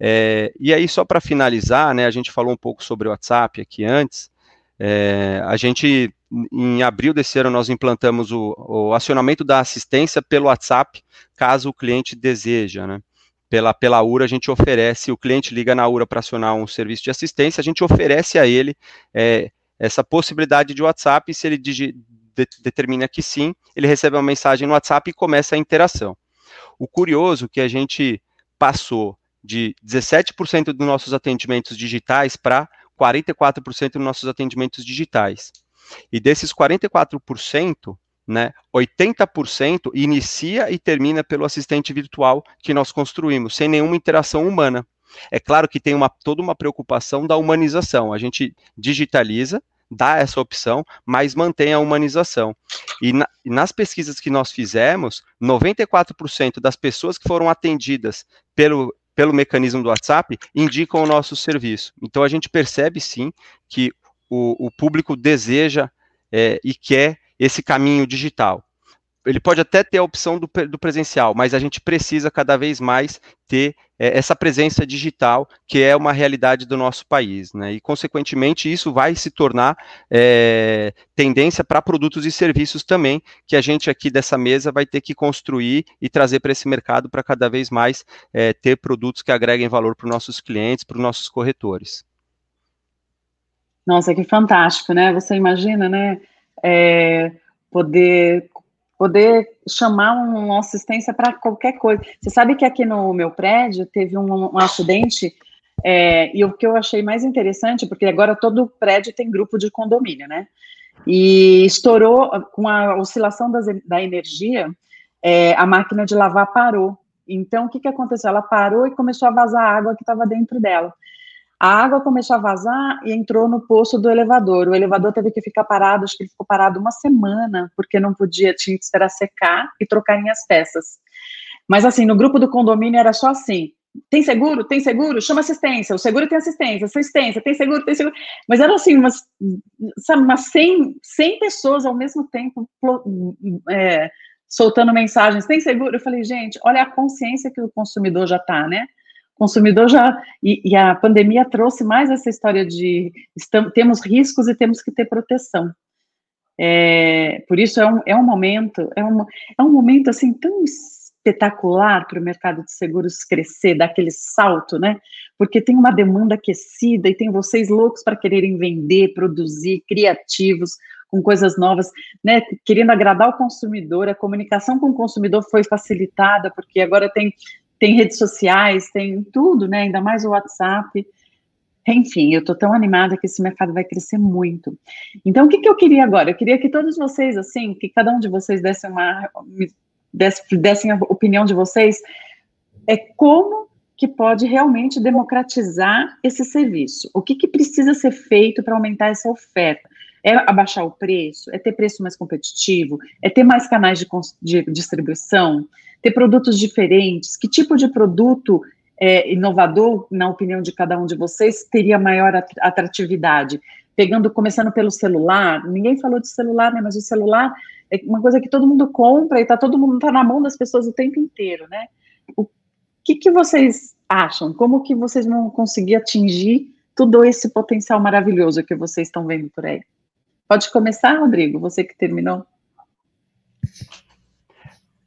Speaker 6: É, e aí, só para finalizar, né? A gente falou um pouco sobre o WhatsApp aqui antes. É, a gente, em abril desse ano, nós implantamos o, o acionamento da assistência pelo WhatsApp, caso o cliente deseja, né? pela, pela URA, a gente oferece, o cliente liga na URA para acionar um serviço de assistência, a gente oferece a ele é, essa possibilidade de WhatsApp, e se ele de, determina que sim, ele recebe uma mensagem no WhatsApp e começa a interação. O curioso é que a gente passou de 17% dos nossos atendimentos digitais para 44% dos nossos atendimentos digitais. E desses 44%, né, 80% inicia e termina pelo assistente virtual que nós construímos, sem nenhuma interação humana. É claro que tem uma, toda uma preocupação da humanização. A gente digitaliza, dá essa opção, mas mantém a humanização. E, na, nas pesquisas que nós fizemos, 94% das pessoas que foram atendidas pelo, pelo mecanismo do WhatsApp indicam o nosso serviço. Então a gente percebe sim que o, o público deseja é, e quer esse caminho digital. Ele pode até ter a opção do, do presencial, mas a gente precisa cada vez mais ter é, essa presença digital, que é uma realidade do nosso país, né? E, consequentemente, isso vai se tornar é, tendência para produtos e serviços também, que a gente aqui dessa mesa vai ter que construir e trazer para esse mercado para cada vez mais é, ter produtos que agreguem valor para os nossos clientes, para os nossos corretores.
Speaker 2: Nossa, que fantástico, né? Você imagina, né? é, poder poder chamar uma assistência para qualquer coisa. Você sabe que aqui no meu prédio teve um, um acidente é, e o que eu achei mais interessante, porque agora todo prédio tem grupo de condomínio, né? E estourou com a oscilação das, da energia, é, a máquina de lavar parou. Então, o que, que aconteceu? Ela parou e começou a vazar água que estava dentro dela. A água começou a vazar e entrou no poço do elevador. O elevador teve que ficar parado, acho que ele ficou parado uma semana, porque não podia, tinha que esperar secar e trocarem as peças. Mas assim, no grupo do condomínio era só assim: tem seguro? Tem seguro? Chama assistência. O seguro tem assistência. Assistência, tem seguro? Tem seguro. Mas eram assim, umas, sabe, umas 100, 100 pessoas ao mesmo tempo é, soltando mensagens. Tem seguro? Eu falei, gente, olha a consciência que o consumidor já está, né? Consumidor já. E, e, a pandemia trouxe mais essa história de estamos, temos riscos e temos que ter proteção. É, por isso é um, é um momento, é um, é um momento assim tão espetacular para o mercado de seguros crescer, dar aquele salto, né? Porque tem uma demanda aquecida e tem vocês loucos para quererem vender, produzir, criativos, com coisas novas, né? Querendo agradar o consumidor, a comunicação com o consumidor foi facilitada, porque agora tem tem redes sociais, tem tudo, né? Ainda mais o WhatsApp. Enfim, eu estou tão animada que esse mercado vai crescer muito. Então, o que, que eu queria agora? Eu queria que todos vocês, assim, que cada um de vocês desse uma, desse, dessem a opinião de vocês, é como que pode realmente democratizar esse serviço. O que, que precisa ser feito para aumentar essa oferta? É abaixar o preço? É ter preço mais competitivo? É ter mais canais de, de distribuição? Ter produtos diferentes? Que tipo de produto é, inovador, na opinião de cada um de vocês, teria maior atratividade? Pegando, começando pelo celular, ninguém falou de celular, né? Mas o celular é uma coisa que todo mundo compra e tá todo mundo tá na mão das pessoas o tempo inteiro, né? O que, que vocês acham? Como que vocês vão conseguir atingir todo esse potencial maravilhoso que vocês estão vendo por aí? Pode começar, Rodrigo, você que terminou.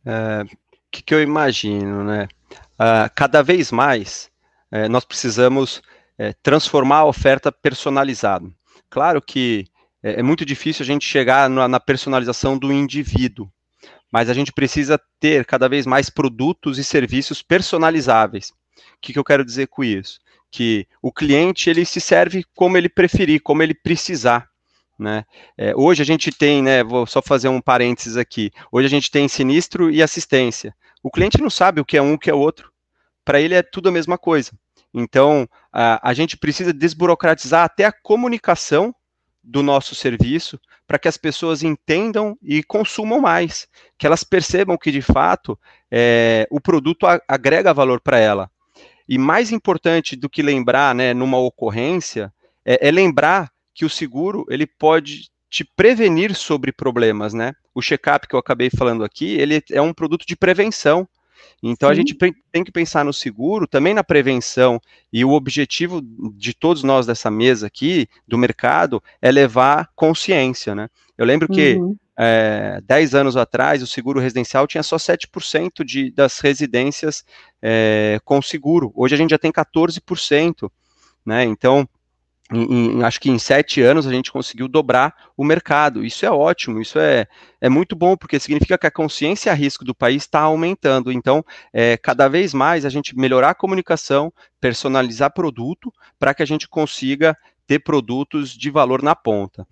Speaker 6: É, que, que, eu imagino, né? Uh, cada vez mais é, nós precisamos é, transformar a oferta personalizada. Claro que é, é, muito difícil a gente chegar na, na personalização do indivíduo, mas a gente precisa ter cada vez mais produtos e serviços personalizáveis. O que, que eu quero dizer com isso? Que o cliente ele se serve como ele preferir, como ele precisar. Né? É, hoje a gente tem, né, vou só fazer um parênteses aqui, hoje a gente tem sinistro e assistência. O cliente não sabe o que é um, o que é outro. Para ele é tudo a mesma coisa. Então, a, a gente precisa desburocratizar até a comunicação do nosso serviço para que as pessoas entendam e consumam mais, que elas percebam que de fato é, o produto agrega valor para ela. E mais importante do que lembrar, né, numa ocorrência, é, é lembrar que o seguro ele pode te prevenir sobre problemas, né? O check-up que eu acabei falando aqui, ele é um produto de prevenção. Então Sim. a gente tem que pensar no seguro, também na prevenção, e o objetivo de todos nós dessa mesa aqui, do mercado, é levar consciência, né? Eu lembro que uhum. é, 10 anos atrás, o seguro residencial tinha só 7% de, das residências é, com seguro. Hoje a gente já tem 14%, né? Então, em, em, acho que em sete anos a gente conseguiu dobrar o mercado. Isso é ótimo, isso é, é muito bom, porque significa que a consciência a risco do país está aumentando. Então, é, cada vez mais a gente melhorar a comunicação, personalizar produto, para que a gente consiga ter produtos de valor na ponta.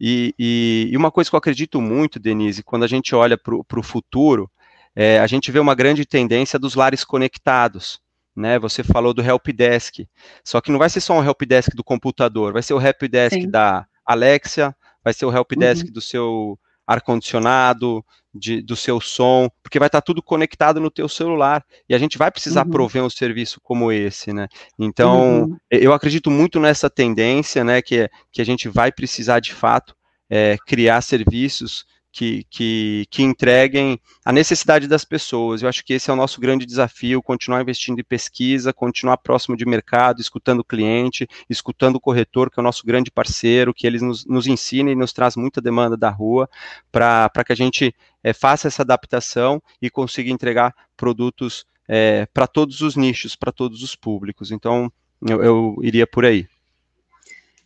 Speaker 6: E, e, e uma coisa que eu acredito muito, Denise, quando a gente olha para o futuro, é, a gente vê uma grande tendência dos lares conectados né? Você falou do helpdesk, só que não vai ser só um helpdesk do computador, vai ser o helpdesk Sim. da Alexia, vai ser o helpdesk uhum. do seu ar condicionado, de, do seu som, porque vai estar tudo conectado no teu celular e a gente vai precisar uhum. prover um serviço como esse, né? Então, uhum. eu acredito muito nessa tendência, né? Que, que a gente vai precisar de fato é, criar serviços que, que, que entreguem a necessidade das pessoas. Eu acho que esse é o nosso grande desafio: continuar investindo em pesquisa, continuar próximo de mercado, escutando o cliente, escutando o corretor, que é o nosso grande parceiro, que eles nos, nos ensina e nos traz muita demanda da rua, para que a gente é, faça essa adaptação e consiga entregar produtos é, para todos os nichos, para todos os públicos. Então, eu, eu iria por aí.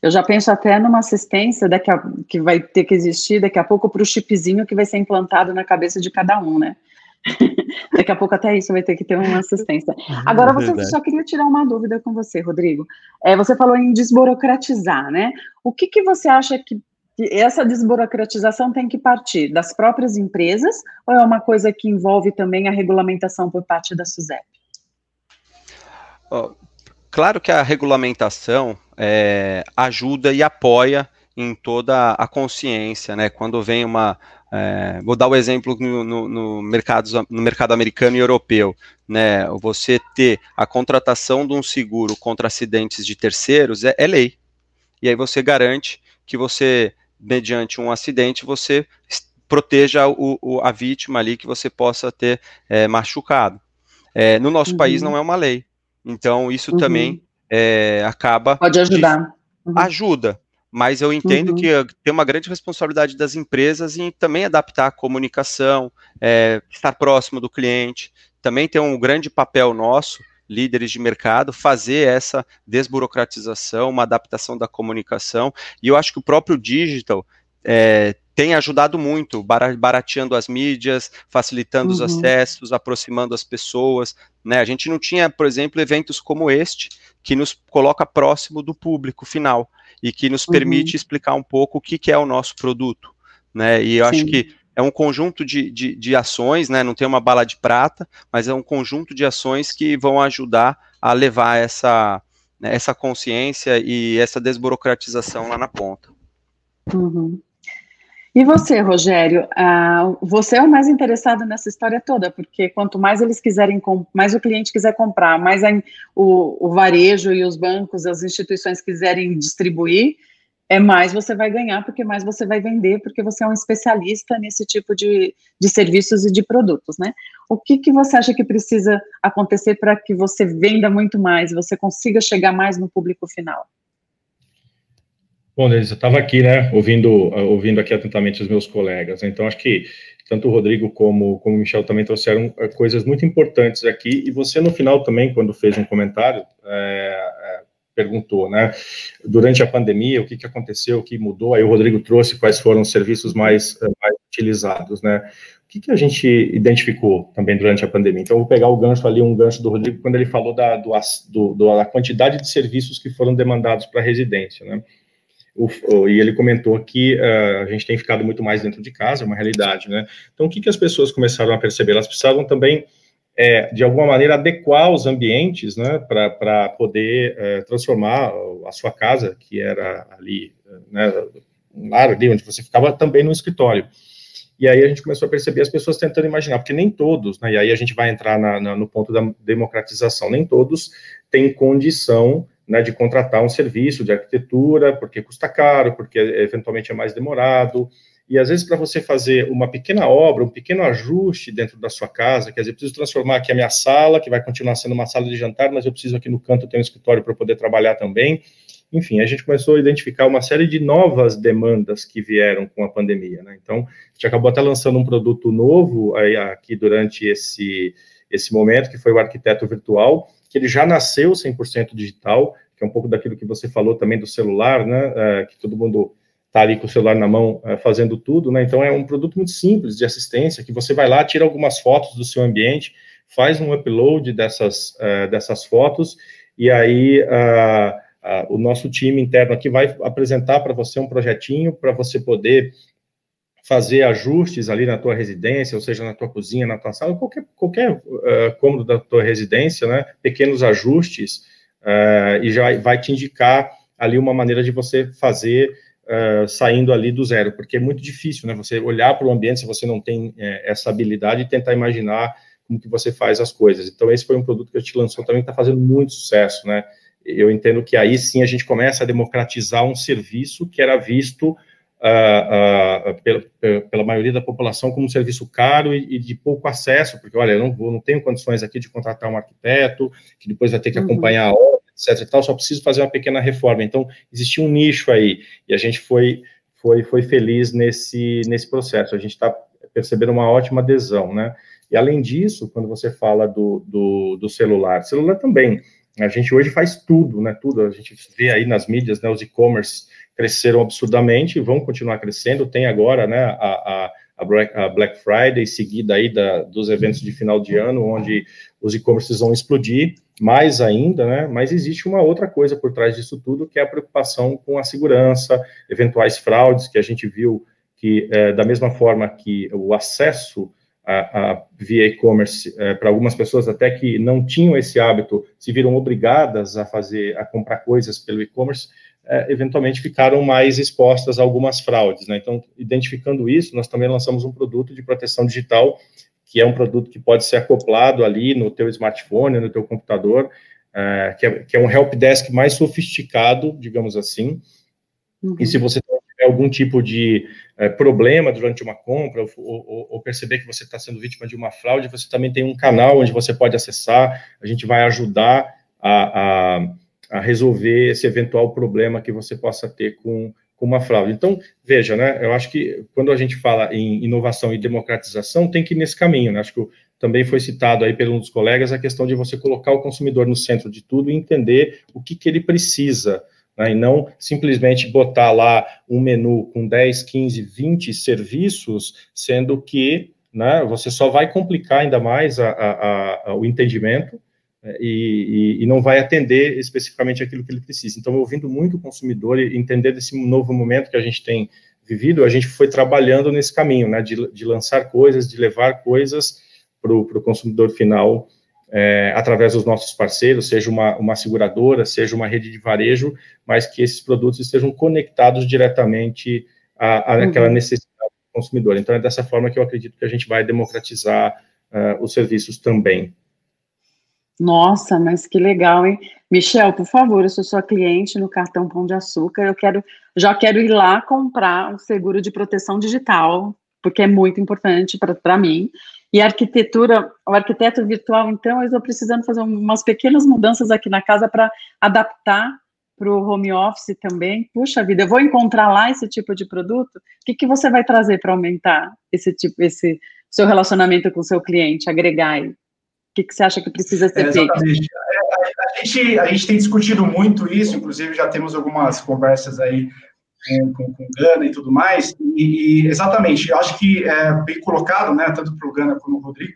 Speaker 2: Eu já penso até numa assistência daqui a, que vai ter que existir daqui a pouco para o chipzinho que vai ser implantado na cabeça de cada um, né? daqui a pouco até isso vai ter que ter uma assistência. Agora, você é só queria tirar uma dúvida com você, Rodrigo. É, você falou em desburocratizar, né? O que, que você acha que essa desburocratização tem que partir das próprias empresas ou é uma coisa que envolve também a regulamentação por parte da SUSEP?
Speaker 6: Oh, claro que a regulamentação é, ajuda e apoia em toda a consciência, né? Quando vem uma, é, vou dar o um exemplo no, no, no, mercado, no mercado americano e europeu, né? Você ter a contratação de um seguro contra acidentes de terceiros é, é lei. E aí você garante que você, mediante um acidente, você proteja o, o, a vítima ali que você possa ter é, machucado. É, no nosso uhum. país não é uma lei. Então, isso uhum. também é, acaba.
Speaker 2: Pode ajudar.
Speaker 6: Uhum. Ajuda, mas eu entendo uhum. que tem uma grande responsabilidade das empresas em também adaptar a comunicação, é, estar próximo do cliente. Também tem um grande papel nosso, líderes de mercado, fazer essa desburocratização, uma adaptação da comunicação. E eu acho que o próprio digital é, tem ajudado muito, barateando as mídias, facilitando uhum. os acessos, aproximando as pessoas. Né? A gente não tinha, por exemplo, eventos como este, que nos coloca próximo do público final e que nos uhum. permite explicar um pouco o que, que é o nosso produto. Né? E eu Sim. acho que é um conjunto de, de, de, ações, né? não tem uma bala de prata, mas é um conjunto de ações que vão ajudar a levar essa, né, essa consciência e essa desburocratização lá na ponta.
Speaker 2: Uhum. E você, Rogério, uh, você é o mais interessado nessa história toda, porque quanto mais eles quiserem, mais o cliente quiser comprar, mais a, o, o varejo e os bancos, as instituições quiserem distribuir, é mais você vai ganhar, porque mais você vai vender, porque você é um especialista nesse tipo de, de serviços e de produtos, né? O que, que você acha que precisa acontecer para que você venda muito mais, você consiga chegar mais no público final?
Speaker 4: Bom, Denise, eu estava aqui, né, ouvindo, ouvindo aqui atentamente os meus colegas, então acho que tanto o Rodrigo como, como o Michel também trouxeram eh, coisas muito importantes aqui, e você no final também, quando fez um comentário, é, perguntou, né? Durante a pandemia, o que, que aconteceu, o que mudou? Aí o Rodrigo trouxe quais foram os serviços mais, mais utilizados, né? O que, que a gente identificou também durante a pandemia? Então, vou pegar o gancho ali, um gancho do Rodrigo, quando ele falou da, do, do, da quantidade de serviços que foram demandados para a residência, né? O, o, e ele comentou que uh, a gente tem ficado muito mais dentro de casa, é uma realidade, né? Então, o que, que as pessoas começaram a perceber? Elas precisavam também é, de alguma maneira, adequar os ambientes né, para poder é, transformar a sua casa, que era ali, né, um lar ali onde você ficava, também no escritório. E aí a gente começou a perceber as pessoas tentando imaginar, porque nem todos, né, e aí a gente vai entrar na, na, no ponto da democratização, nem todos têm condição né, de contratar um serviço de arquitetura, porque custa caro, porque eventualmente é mais demorado, e às vezes, para você fazer uma pequena obra, um pequeno ajuste dentro da sua casa, quer dizer, preciso transformar aqui a minha sala, que vai continuar sendo uma sala de jantar, mas eu preciso aqui no canto ter um escritório para poder trabalhar também. Enfim, a gente começou a identificar uma série de novas demandas que vieram com a pandemia. Né? Então, a gente acabou até lançando um produto novo aí, aqui durante esse, esse momento, que foi o Arquiteto Virtual, que ele já nasceu 100% digital, que é um pouco daquilo que você falou também do celular, né? É, que todo mundo está ali com o celular na mão é, fazendo tudo, né? Então é um produto muito simples de assistência que você vai lá, tira algumas fotos do seu ambiente, faz um upload dessas, uh, dessas fotos e aí o nosso time interno aqui vai apresentar para você um projetinho para você poder fazer ajustes ali na tua residência, ou seja, na tua cozinha, na tua sala, qualquer, qualquer cômodo da tua residência, né? Pequenos ajustes e já vai te indicar ali uma maneira de você fazer uh, saindo ali do zero, porque é muito difícil, né? Você olhar para o ambiente se você não tem essa habilidade e tentar imaginar como que você faz as coisas. Então, esse foi um produto que a gente lançou também, está fazendo muito sucesso, né? Eu entendo que aí sim a gente começa a democratizar um serviço que era visto Pela, pela, maioria da população como um serviço caro e, e, de pouco acesso, porque, olha, eu não, vou, não tenho condições aqui de contratar um arquiteto, que depois vai ter que uhum. acompanhar a obra, etc. E tal, só preciso fazer uma pequena reforma. Então, existia um nicho aí, e a gente foi, foi, foi feliz nesse, nesse processo. A gente está percebendo uma ótima adesão, né? E além disso, quando você fala do, do, do celular, celular também, a gente hoje faz tudo, né? Tudo, a gente vê aí nas mídias, né? Os e-commerce cresceram absurdamente, vão continuar crescendo. Tem agora, né? A, a, a Black Friday, seguida aí da, dos eventos de final de ano, onde os e-commerces vão explodir mais ainda, né? Mas existe uma outra coisa por trás disso tudo, que é a preocupação com a segurança, eventuais fraudes, que a gente viu que, é, da mesma forma que o acesso a, a via e-commerce, é, para algumas pessoas até que não tinham esse hábito, se viram obrigadas a fazer, a comprar coisas pelo e-commerce, é, eventualmente ficaram mais expostas a algumas fraudes, né? Então, identificando isso, nós também lançamos um produto de proteção digital que é um produto que pode ser acoplado ali no teu smartphone, no teu computador, uh, que, é, que, é, um help desk mais sofisticado, digamos assim. Uhum. E se você tiver algum tipo de uh, problema durante uma compra, ou, ou, ou perceber que você está sendo vítima de uma fraude, você também tem um canal onde você pode acessar, a gente vai ajudar a, a, a resolver esse eventual problema que você possa ter com com uma fraude. Então, veja, né, eu acho que quando a gente fala em inovação e democratização, tem que ir nesse caminho, né, acho que também foi citado aí por um dos colegas a questão de você colocar o consumidor no centro de tudo e entender o que, que ele precisa, né, e não simplesmente botar lá um menu com 10, 15, 20 serviços, sendo que né, você só vai complicar ainda mais a, a, a, o entendimento, e, e, e, não vai atender especificamente aquilo que ele precisa. Então, ouvindo muito o consumidor e entender desse novo momento que a gente tem vivido, a gente foi trabalhando nesse caminho, né, de, de lançar coisas, de levar coisas para o consumidor final é, através dos nossos parceiros, seja uma, uma seguradora, seja uma rede de varejo, mas que esses produtos estejam conectados diretamente àquela uhum. necessidade consumidor. Então, é dessa forma que eu acredito que a gente vai democratizar uh, os serviços também.
Speaker 2: Nossa, mas que legal, hein? Michel, por favor, eu sou sua cliente no cartão Pão de Açúcar, eu quero, já quero ir lá comprar um seguro de proteção digital, porque é muito importante para mim. E a arquitetura, o arquiteto virtual, então, eu estou precisando fazer umas pequenas mudanças aqui na casa para adaptar para o home office também. Puxa vida, eu vou encontrar lá esse tipo de produto. O que, que você vai trazer para aumentar esse tipo, esse seu relacionamento com o seu cliente, agregar aí? O que, que você acha que precisa ser é, feito?
Speaker 5: A gente, a gente tem discutido muito isso, inclusive já temos algumas conversas aí com, com, com Gana e tudo mais, e, e, exatamente, acho que é bem colocado, né, tanto para o Gana como o Rodrigo,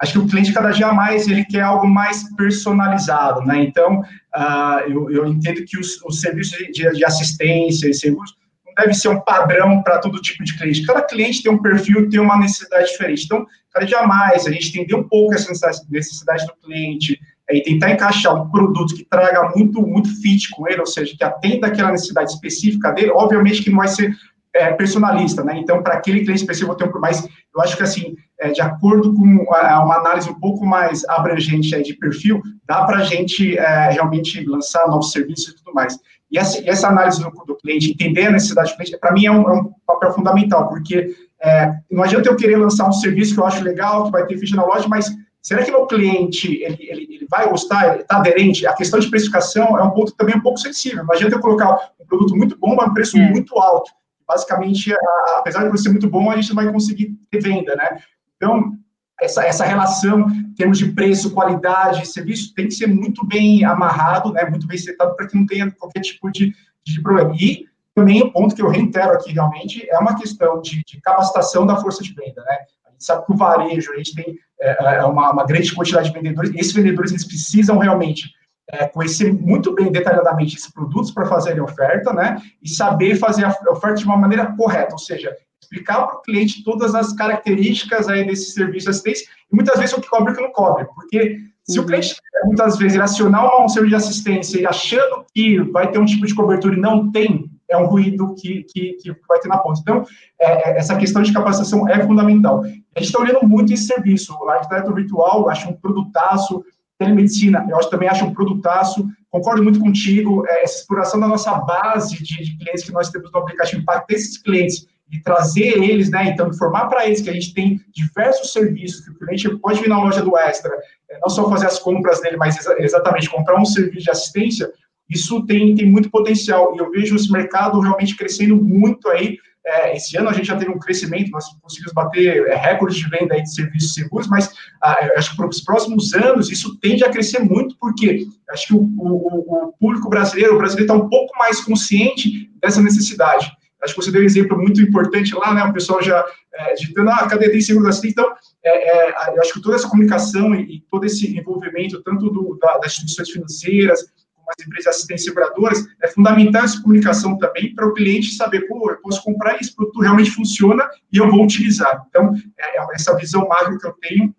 Speaker 5: acho que o cliente cada dia mais ele quer algo mais personalizado, né? Então, uh, eu, eu, entendo que os, os serviços de, de, assistência e seguros deve ser um padrão para todo tipo de cliente. Cada cliente tem um perfil, tem uma necessidade diferente. Então, cada dia mais a gente entender um pouco essa necessidade do cliente é, e tentar encaixar um produto que traga muito muito fit com ele, ou seja, que atenda aquela necessidade específica dele. Obviamente que não vai ser é, personalista, né? Então, para aquele cliente específico, eu tenho um, mais. Eu acho que assim é, de acordo com uma análise um pouco mais abrangente de perfil, dá para a gente é, realmente lançar novos serviços e tudo mais. E essa, essa análise do, do, cliente, entender a necessidade do cliente, para mim é um, é um, papel fundamental, porque é, não adianta eu querer lançar um serviço que eu acho legal, que vai ter ficha na loja, mas será que meu cliente ele, ele, ele vai gostar, ele está aderente? A questão de precificação é um ponto também um pouco sensível. Não adianta eu colocar um produto muito bom, mas um preço é. muito alto. Basicamente, a, apesar de ser muito bom, a gente não vai conseguir ter venda, né? Então, essa, essa relação em termos de preço, qualidade, serviço, tem que ser muito bem amarrado, né, muito bem setado para que não tenha qualquer tipo de, de problema. E também o ponto que eu reitero aqui realmente é uma questão de, de capacitação da força de venda, né? A gente sabe que o varejo, a gente tem é, é uma, uma, grande quantidade de vendedores, esses vendedores eles precisam realmente é, conhecer muito bem detalhadamente esses produtos para fazer a oferta, né? E saber fazer a oferta de uma maneira correta, ou seja, explicar para o cliente todas as características aí desse serviço de assistência, e muitas vezes o que cobre o que não cobre, porque se uhum. o cliente, muitas vezes, acionar um serviço de assistência e achando que vai ter um tipo de cobertura e não tem, é um ruído que, que, que vai ter na ponta. Então, é, é essa questão de capacitação é fundamental. A gente está olhando muito esse serviço, o arquiteto virtual, acho um produtaço, telemedicina, eu acho, também acho um produtaço, concordo muito contigo, é, essa exploração da nossa base de, de clientes que nós temos no aplicativo, impacta esses clientes e trazer eles, né, então informar para eles que a gente tem diversos serviços, que o cliente pode vir na loja do Extra, é, não só fazer as compras dele, mas exa exatamente comprar um serviço de assistência, isso tem, tem muito potencial, e eu vejo esse mercado realmente crescendo muito aí, é, esse ano a gente já teve um crescimento, nós conseguimos bater é, recordes de venda aí de serviços seguros, mas ah, acho que para os próximos anos isso tende a crescer muito, porque acho que o, o, o público brasileiro, o brasileiro está um pouco mais consciente dessa necessidade. Acho que você deu um exemplo muito importante lá, né? O pessoal já é, digitando, ah, cadê tem seguro assim? Então, é, é, eu acho que toda essa comunicação e, e todo esse envolvimento, tanto do, da, das instituições financeiras, como as empresas assistentes seguradoras, é fundamental essa comunicação também para o cliente saber, pô, eu posso comprar isso, produto realmente funciona e eu vou utilizar. Então, é, é essa visão macro que eu tenho,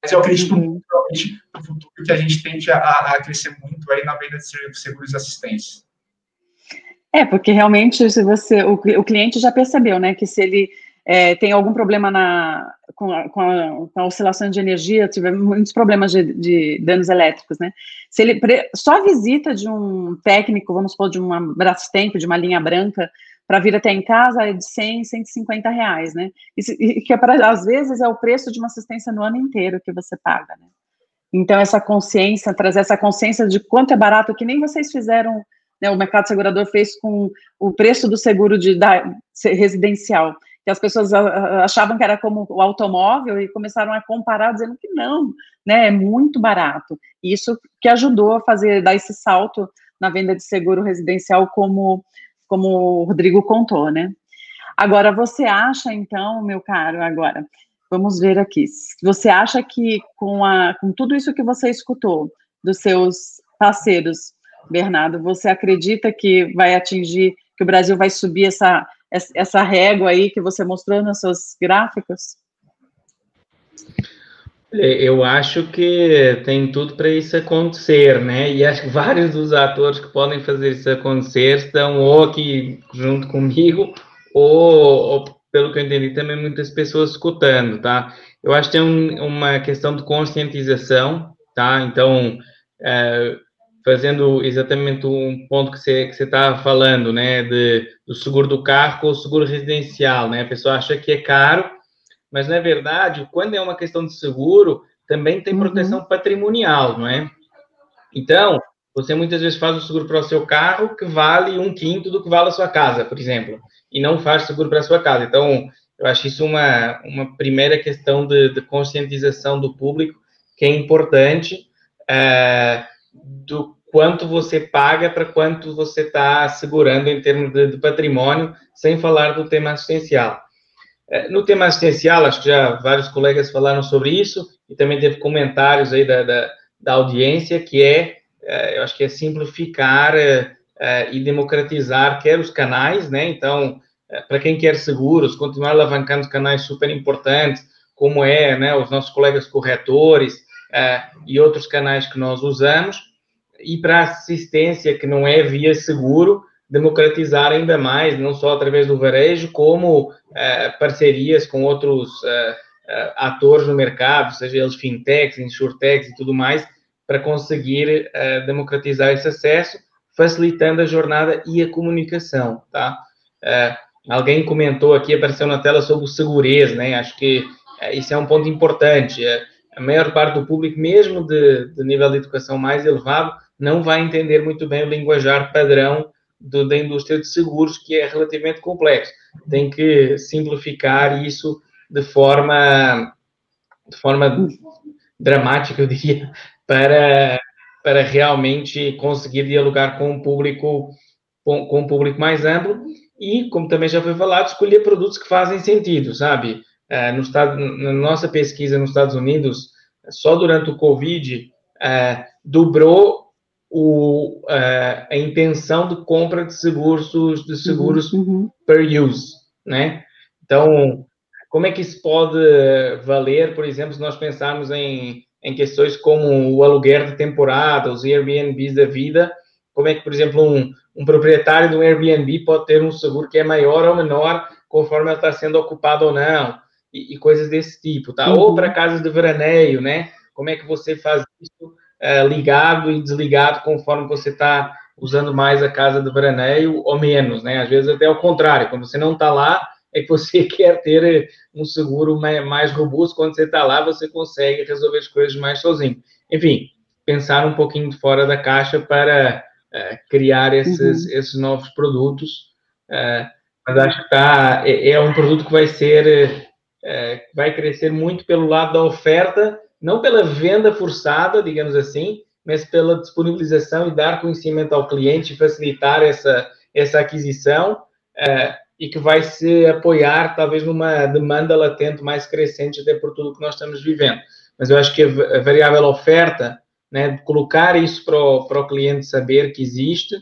Speaker 5: mas eu acredito uhum. muito, realmente, no futuro que a gente tende a, a crescer muito aí na venda de seguros assistência.
Speaker 2: É, porque realmente se você o, o cliente já percebeu, né, que se ele é, tem algum problema na, com, a, com, a, com a oscilação de energia, tiver muitos problemas de, de, danos elétricos, né? Se ele só a visita de um técnico, vamos supor, de uma Brastemp, de uma linha branca, para vir até em casa é de 100, 150 reais, né? E, que é pra, às vezes é o preço de uma assistência no ano inteiro que você paga, né? Então, essa consciência, trazer essa consciência de quanto é barato, que nem vocês fizeram né, o mercado segurador fez com o preço do seguro de, da, residencial, que as pessoas achavam que era como o automóvel e começaram a comparar, dizendo que não, né, é muito barato. Isso que ajudou a fazer, dar esse salto na venda de seguro residencial, como, como o Rodrigo contou, né. Agora, você acha, então, meu caro, agora, vamos ver aqui, você acha que com, a, com tudo isso que você escutou dos seus parceiros, Bernardo, você acredita que vai atingir, que o Brasil vai subir essa, essa régua aí que você mostrou nos seus gráficos?
Speaker 3: Eu acho que tem tudo para isso acontecer, né? E acho que vários dos atores que podem fazer isso acontecer estão ou aqui junto comigo ou, ou pelo que eu entendi, também muitas pessoas escutando, tá? Eu acho que tem um, uma questão de conscientização, tá? Então, é, fazendo exatamente um ponto que você que estava falando, né, de, do seguro do carro com o seguro residencial, né? A pessoa acha que é caro, mas na verdade, quando é uma questão de seguro, também tem uhum. proteção uhum. patrimonial, não é? Então, você muitas vezes faz o seguro para o seu carro que vale um quinto do que vale a sua casa, por exemplo, e não faz seguro para a sua casa. Então, eu acho isso uma, uma primeira questão de, de conscientização do público que é importante é, do quanto você paga para quanto você está segurando em termos de, de, patrimônio, sem falar do tema assistencial. É, no tema assistencial, acho que já vários colegas falaram sobre isso, e também teve comentários aí da, da, da audiência, que é é, eu acho que é simplificar é, e democratizar quer os canais, né? Então, para quem quer seguros, continuar alavancando canais super importantes, como é, né, os nossos colegas corretores e outros canais que nós usamos, e para assistência que não é via seguro, democratizar ainda mais, não só através do varejo, como parcerias com outros atores no mercado, seja eles fintechs, insurtechs e tudo mais, para conseguir democratizar esse acesso, facilitando a jornada e a comunicação, tá? Alguém comentou aqui, apareceu na tela sobre o segurança, né? Acho que isso é um ponto importante. a maior parte do público, mesmo de, de, nível de educação mais elevado, não vai entender muito bem o linguajar padrão do, da indústria de seguros, que é relativamente complexo. Tem que simplificar isso de forma, de forma dramática, eu diria, para, para realmente conseguir dialogar com um público com, com público mais amplo e, como também já foi falado, escolher produtos que fazem sentido, sabe? Uh, no estado, na nossa pesquisa nos Estados Unidos, só durante o Covid, uh, dobrou o, uh, a intenção de compra de seguros, de seguros uhum, uhum. per use, né? Então, como é que isso pode valer, por exemplo, se nós pensarmos em em questões como o aluguer de temporada, os Airbnbs da vida, como é que, por exemplo, um, um proprietário de um Airbnb pode ter um seguro que é maior ou menor conforme ele está sendo ocupado ou não, e, e coisas desse tipo, tá? Uhum. Ou para casas de veraneio, né? Como é que você faz isso uh, ligado e desligado conforme você está usando mais a casa de veraneio ou menos, né? Às vezes até o contrário, quando você não está lá, é que você quer ter eh, um seguro mais robusto. Quando você está lá, você consegue resolver as coisas mais sozinho. Enfim, pensar um pouquinho fora da caixa para uh, criar esses, uhum. esses novos produtos. Uh, mas acho que tá, é, é, um produto que vai ser, uh, vai crescer muito pelo lado da oferta, não pela venda forçada, digamos assim, mas pela disponibilização e dar conhecimento ao cliente, facilitar essa, essa aquisição. Uh, e que vai se apoiar talvez numa demanda latente mais crescente até por tudo que nós estamos vivendo. Mas eu acho que a variável oferta, né, colocar isso para o, para o cliente saber que existe,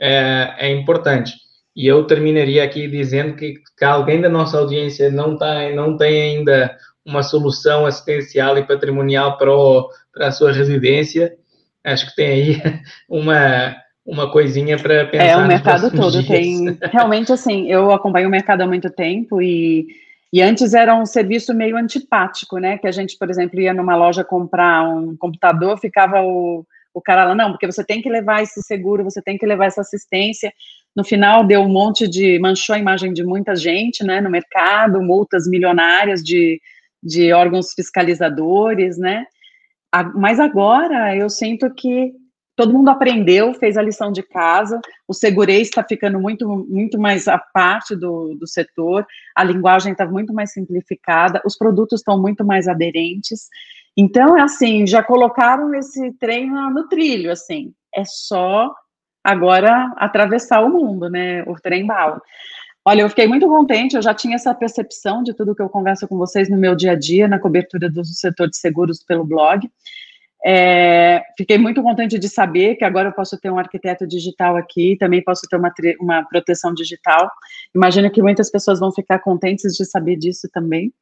Speaker 3: é, é importante. E eu terminaria aqui dizendo que, que alguém da nossa audiência não, tá, não tem ainda uma solução assistencial e patrimonial para, o, para a sua residência, acho que tem aí uma, uma coisinha para pensar.
Speaker 2: É, o mercado todo dias. tem. Realmente, assim, eu acompanho o mercado há muito tempo e, e antes era um serviço meio antipático, né? Que a gente, por exemplo, ia numa loja comprar um computador, ficava o, o cara lá, não, porque você tem que levar esse seguro, você tem que levar essa assistência. No final, deu um monte de. manchou a imagem de muita gente, né? No mercado, multas milionárias de, de órgãos fiscalizadores, né? Mas agora eu sinto que todo mundo aprendeu, fez a lição de casa, o segurei está ficando muito, muito mais a parte do, do setor, a linguagem está muito mais simplificada, os produtos estão muito mais aderentes. Então, é assim, já colocaram esse trem no trilho, assim, é só agora atravessar o mundo, né, o trem bala. Olha, eu fiquei muito contente, eu já tinha essa percepção de tudo que eu converso com vocês no meu dia a dia, na cobertura do setor de seguros pelo blog, é, fiquei muito contente de saber que agora eu posso ter um arquiteto digital aqui, também posso ter uma, uma proteção digital. Imagino que muitas pessoas vão ficar contentes de saber disso também.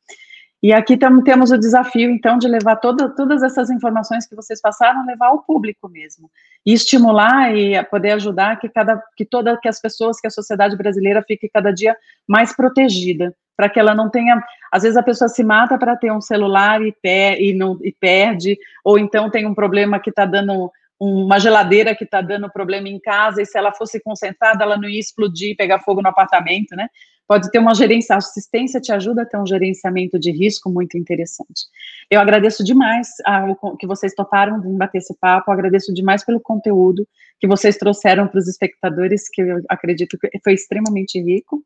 Speaker 2: E aqui tam, temos o desafio, então, de levar toda, todas essas informações que vocês passaram, levar ao público mesmo. E estimular e poder ajudar que, cada, que, toda, que as pessoas, que a sociedade brasileira fique cada dia mais protegida, para que ela não tenha. Às vezes a pessoa se mata para ter um celular e, per, e, não, e perde, ou então tem um problema que está dando uma geladeira que está dando problema em casa, e se ela fosse concentrada, ela não ia explodir, pegar fogo no apartamento, né? pode ter uma gerência, a assistência te ajuda a ter um gerenciamento de risco muito interessante. Eu agradeço demais a, que vocês toparam vir bater esse papo, agradeço demais pelo conteúdo que vocês trouxeram para os espectadores, que eu acredito que foi extremamente rico.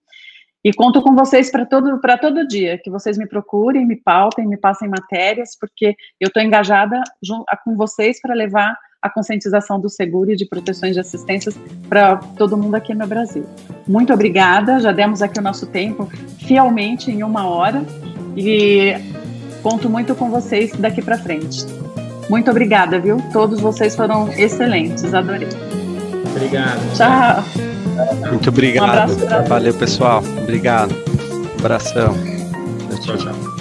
Speaker 2: E conto com vocês para todo, todo dia, que vocês me procurem, me pautem, me passem matérias, porque eu estou engajada junto, com vocês para levar a conscientização do seguro e de proteções de assistências para todo mundo aqui no Brasil. Muito obrigada, já demos aqui o nosso tempo fielmente em uma hora e conto muito com vocês daqui para frente. Muito obrigada, viu? Todos vocês foram excelentes, adorei.
Speaker 3: Obrigado.
Speaker 2: Tchau.
Speaker 6: Muito obrigado. Um Valeu, pessoal. Obrigado. Um abração.
Speaker 3: Tchau, tchau.